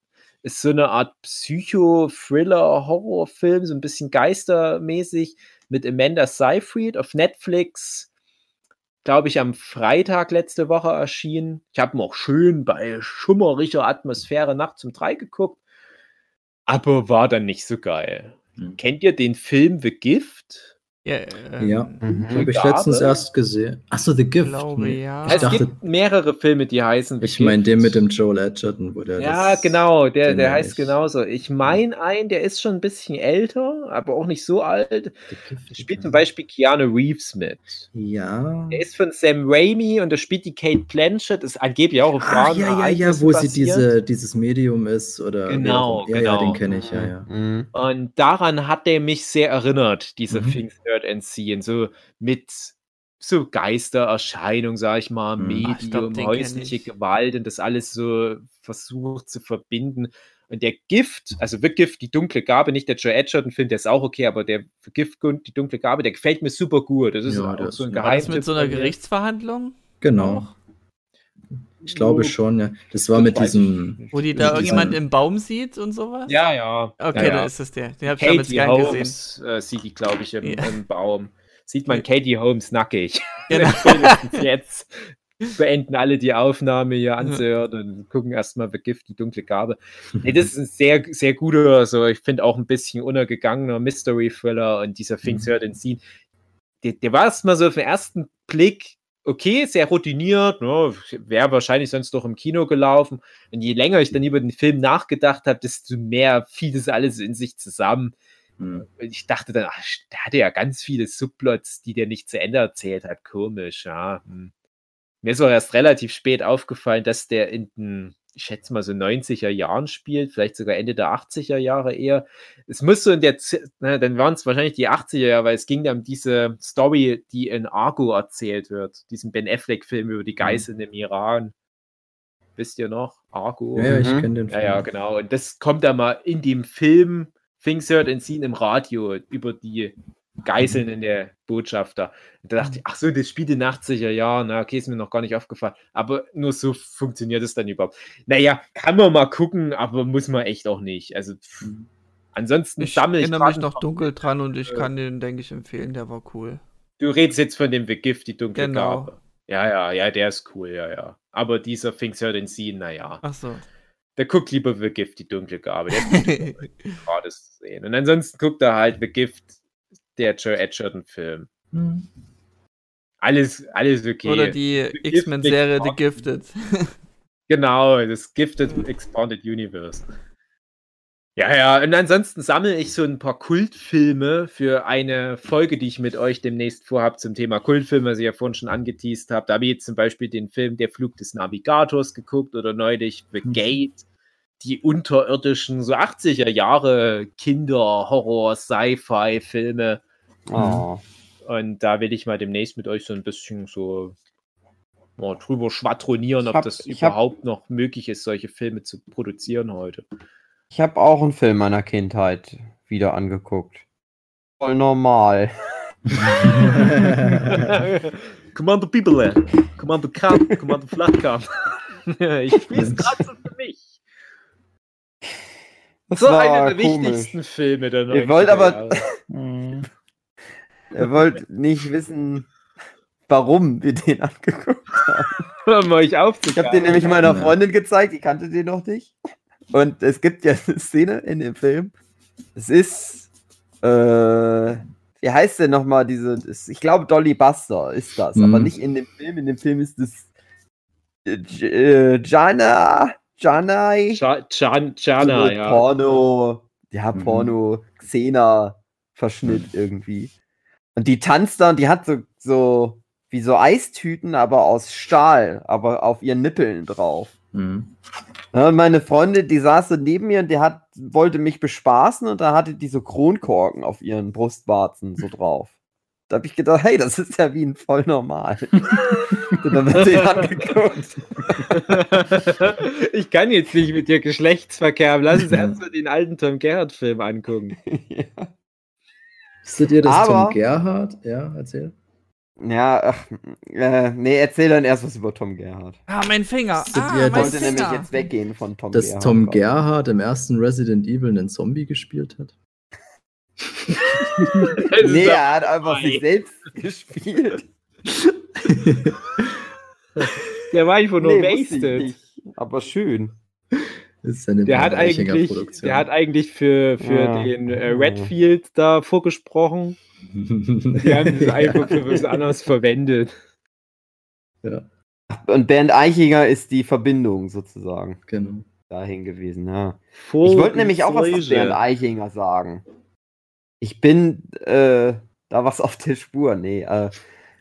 ist so eine Art Psycho-Thriller-Horrorfilm, so ein bisschen geistermäßig mit Amanda Seyfried auf Netflix glaube ich, am Freitag letzte Woche erschienen. Ich habe ihn auch schön bei schummeriger Atmosphäre nachts um drei geguckt, aber war dann nicht so geil. Mhm. Kennt ihr den Film The Gift? Ja, ähm, Ja. Mhm. Habe ich letztens erst gesehen. Achso, The Gift. glaube, ja. Ich es dachte, gibt mehrere Filme, die heißen The ich meine den mit dem Joel Edgerton, wo der Ja, das- genau, der, den der heißt ich. genauso. Ich meine einen, der ist schon ein bisschen älter, aber auch nicht so alt. Gift. Spielt zum Beispiel Keanu Reeves mit. Ja. Der ist von Sam Raimi und da spielt die Kate Blanchett, ist angeblich auch auf Ah, wahren ja, ja, ja, wo sie basiert. diese, dieses Medium ist oder. Genau, auch immer. Ja, ja, genau. den kenne ich, ja, ja. Mhm. Und daran hat der mich sehr erinnert, dieser Mhm. Things Heard and Seen. So mit so Geistererscheinung, sag ich mal. Medium, Ah, ich glaub, den kenn häusliche ich. Gewalt und das alles so versucht zu verbinden. Und der Gift, also The Gift, die dunkle Gabe, nicht der Joe Edgerton-Film, der ist auch okay, aber der Gift, die dunkle Gabe, der gefällt mir super gut. Das ist Ja, auch der so ein War das Geheimtipp. mit so einer. Gerichtsverhandlung? Genau. Ich glaube schon, ja. Das war mit diesem. Wo die da irgendjemand im Baum sieht und sowas? Ja, ja. Okay, ja, dann ja. ist das der. Den hab ich damals gern gesehen. Holmes äh, sieht die, glaube ich, im, Ja. im Baum. Sieht man Katie Holmes nackig. Genau. Jetzt beenden alle die Aufnahme hier anzuhören und gucken erstmal Begift, die dunkle Gabe. Nee, das ist ein sehr, sehr guter, also ich finde auch ein bisschen untergegangener Mystery-Thriller und dieser Things Mhm. Heard and Seen. Der, der war erstmal so auf den ersten Blick okay, sehr routiniert, ne, wäre wahrscheinlich sonst doch im Kino gelaufen. Und je länger ich dann über den Film nachgedacht habe, desto mehr fiel das alles in sich zusammen. Hm. Und ich dachte dann, ach, der hatte ja ganz viele Subplots, die der nicht zu Ende erzählt hat. Komisch, ja. Hm. Mir ist auch erst relativ spät aufgefallen, dass der in den, ich schätze mal so 90er Jahren spielt, vielleicht sogar Ende der 80er Jahre eher. Es muss so in der, Z- na, dann waren es wahrscheinlich die 80er Jahre, weil es ging da um diese Story, die in Argo erzählt wird, diesen Ben Affleck-Film über die Geiseln im Iran. Wisst ihr noch? Argo. Ja, ich Mhm. kenne den Ja, ja, genau. Und das kommt da mal in dem Film Things Heard and Seen im Radio über die Geiseln in der Botschafter. Und da dachte ich, ach so, das spielt in den 80er Jahren. Na, okay, ist mir noch gar nicht aufgefallen. Aber nur so funktioniert es dann überhaupt. Naja, kann man mal gucken, aber muss man echt auch nicht. Also, pff. ansonsten Ich sammle ich. erinnere mich noch dunkel dran und ich äh, kann den, denke ich, empfehlen. Der war cool. Du redest jetzt von dem Begift, die dunkle Genau. Gabe. Ja, ja, ja, der ist cool, ja, ja. Aber dieser Things Heard and Seen, naja. Ach so. Der guckt lieber The Gift, die dunkle Gabe. Der gerade sehen. Und ansonsten guckt er halt The Gift, der Joe Edgerton-Film. Hm. Alles, alles okay. Oder die X-Men-Serie The Gifted. Genau, das Gifted Expanded Universe. Ja, ja, und ansonsten sammle ich so ein paar Kultfilme für eine Folge, die ich mit euch demnächst vorhabe zum Thema Kultfilme, was ich ja vorhin schon angeteased habe. Da habe ich jetzt zum Beispiel den Film Der Flug des Navigators geguckt oder neulich The Mhm. Gate, die unterirdischen, so 80er Jahre Kinder, Horror, Sci-Fi-Filme. Oh. Und da will ich mal demnächst mit euch so ein bisschen so mal drüber schwadronieren, Ich ob hab- das ich hab- überhaupt noch möglich ist, solche Filme zu produzieren heute. Ich habe auch einen Film meiner Kindheit wieder angeguckt. Voll normal. Commander Bibele, Commander Kam, Commander Flatkam. ich spiele es gerade so. Das So war einer der komisch. wichtigsten Filme der Ihr wollt 90er aber-. Ihr wollt nicht wissen, warum wir den angeguckt haben. um euch Ich habe aufzuklären. den nämlich meiner. Freundin gezeigt, die kannte den noch nicht. Und es gibt ja eine Szene in dem Film. Es ist, äh, wie heißt denn nochmal diese, ich glaube Dolly Buster ist das, Mhm. aber nicht in dem Film. In dem Film ist es äh, äh, Jana, Janai, Ja- Jan- Jana, ja. Porno, ja, Mhm. Porno, Xena-Verschnitt irgendwie. Und die tanzt da und die hat so, so, wie so Eistüten, aber aus Stahl, aber auf ihren Nippeln drauf. Hm. Ja, und meine Freundin, die saß so neben mir und die hat, wollte mich bespaßen und da hatte die so Kronkorken auf ihren Brustwarzen so drauf. Da habe ich gedacht, hey, das ist ja wie ein voll normal. und dann wird sie angeguckt. ich kann jetzt nicht mit dir Geschlechtsverkehr haben. Lass uns erst mal den alten Tom Gerhardt-Film angucken. Wisst ihr das Aber- Tom Gerhardt? Ja, erzähl. Ja, ach, äh, nee, erzähl dann erst was über Tom Gerhardt. Ah, mein Finger. Ah, ihr Ich mein wollte nämlich Finger. jetzt weggehen von Tom Dass Gerhardt. Tom Gerhardt im ersten Resident Evil einen Zombie gespielt hat? Nee, er hat einfach Ei. sich selbst gespielt. Der war einfach nur Nee, wasted. Aber schön. Das ist eine Der hat eigentlich, Produktion. der hat eigentlich für, für Ja. den äh, Redfield da vorgesprochen. Die haben es einfach für was anderes verwendet. Und Bernd Eichinger ist die Verbindung sozusagen genau. dahin gewesen. Ja. Vor Ich wollte nämlich auch was von Slage. Bernd Eichinger sagen. Ich bin äh, da was auf der Spur. Nee, äh,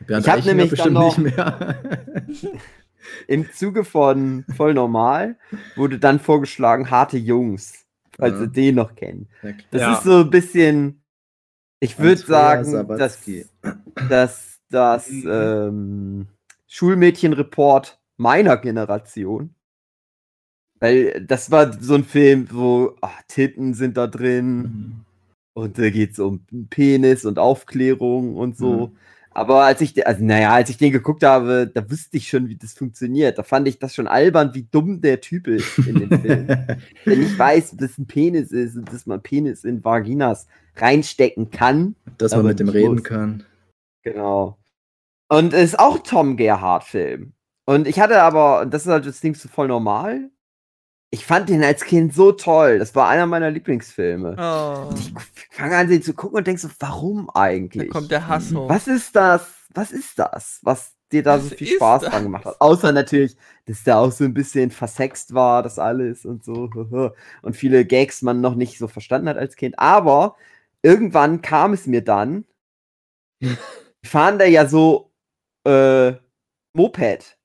Bernd Ich hab Eichinger nämlich bestimmt dann noch- nicht mehr. im Zuge von Voll Normal wurde dann vorgeschlagen Harte Jungs, falls Ja. ihr den noch kennt. Das Ja. ist so ein bisschen, ich würde sagen, dass, dass das ähm, Schulmädchenreport meiner Generation. Weil das war so ein Film, wo ach, Titten sind da drin Mhm. Und da geht es um Penis und Aufklärung und so. Mhm. Aber als ich, also naja, als ich den geguckt habe, da wusste ich schon, wie das funktioniert. Da fand ich das schon albern, wie dumm der Typ ist in dem Film. Wenn ich weiß, dass ein Penis ist und dass man Penis in Vaginas reinstecken kann. Dass man mit dem reden muss. kann. Genau. Und es ist auch Tom Gerhardt-Film. Und ich hatte aber, und das ist halt das Ding so voll normal. Ich fand den als Kind so toll. Das war einer meiner Lieblingsfilme. Oh, Ich fange an, den zu gucken und denk so, warum da eigentlich? kommt der Hass hoch. Was ist das? Was ist das, was dir da so Was viel ist Spaß das? dran gemacht hat? Außer natürlich, dass der auch so ein bisschen versext war, das alles und so. Und viele Gags man noch nicht so verstanden hat als Kind. Aber irgendwann kam es mir dann, fahren da ja so äh, Moped.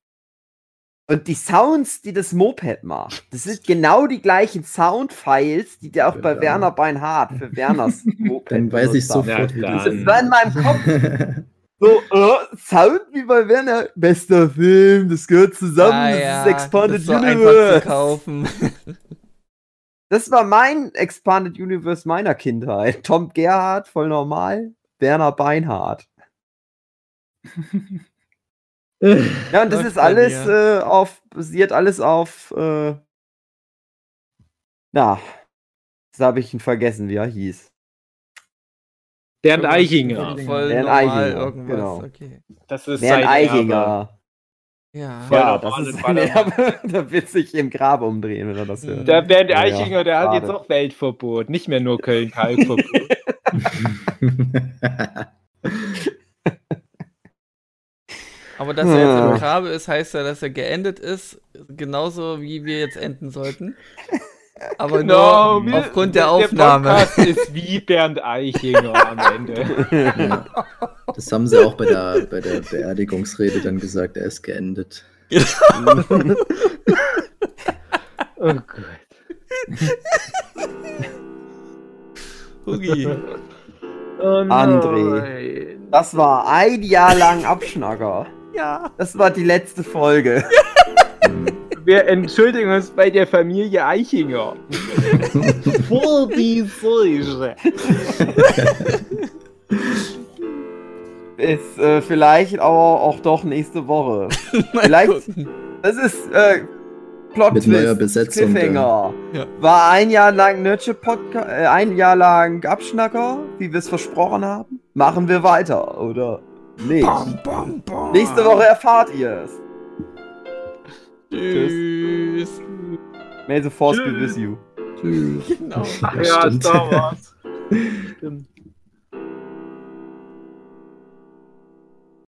Und die Sounds, die das Moped macht, das sind genau die gleichen Soundfiles, die der auch bei Ja. Werner Beinhardt für Werners Moped Dann weiß ich sofort, wie das. Das war in meinem Kopf so, äh, Sound wie bei Werner. Bester Film, das gehört zusammen, Ah, das ja, ist Expanded das ist so einfach zu Universe. kaufen. Das war mein Expanded Universe meiner Kindheit. Tom Gerhardt, voll normal. Werner Beinhardt. Ja, und das ist alles äh, auf, basiert alles auf, äh, na, das habe ich ihn vergessen, wie er hieß. Bernd Eichinger. Voll Bernd normal, Eichinger, irgendwas. genau. Okay. Das ist Bernd. Eichinger. Ja. Voll Ja, das ist. Erbe. da wird sich im Grab umdrehen, wenn er das hört. Der Bernd Ja, ja. Eichinger, der hat Schade. jetzt auch Weltverbot, nicht mehr nur Köln-Kalk-Verbot. Aber dass er jetzt im Grabe ist, heißt ja, dass er geendet ist, genauso wie wir jetzt enden sollten. Aber Genau, nur wir- aufgrund der Aufnahme. Der Podcast ist wie Bernd Eichinger am Ende. ja. Das haben sie auch bei der, bei der Beerdigungsrede dann gesagt, er ist geendet. Oh Gott. Hugi. Oh André. Das war ein Jahr lang Abschnacker. Ja. Das war die letzte Folge. Wir entschuldigen uns bei der Familie Eichinger. Vor die Seuche. Ist äh, vielleicht aber auch doch nächste Woche. Vielleicht-. Das ist äh, Plot Mit neuer Besetzung Cliffhanger. Ja. War ein Jahr lang Nurture Podcast, äh, ein Jahr lang Abschnacker, wie wir es versprochen haben. Machen wir weiter, oder nicht? Bam, bam, bam. Nächste Woche erfahrt ihr es. Tschüss. May the force be Tschüss. with you. Tschüss. Genau. Ach ja, stimmt. Star Wars. Stimmt.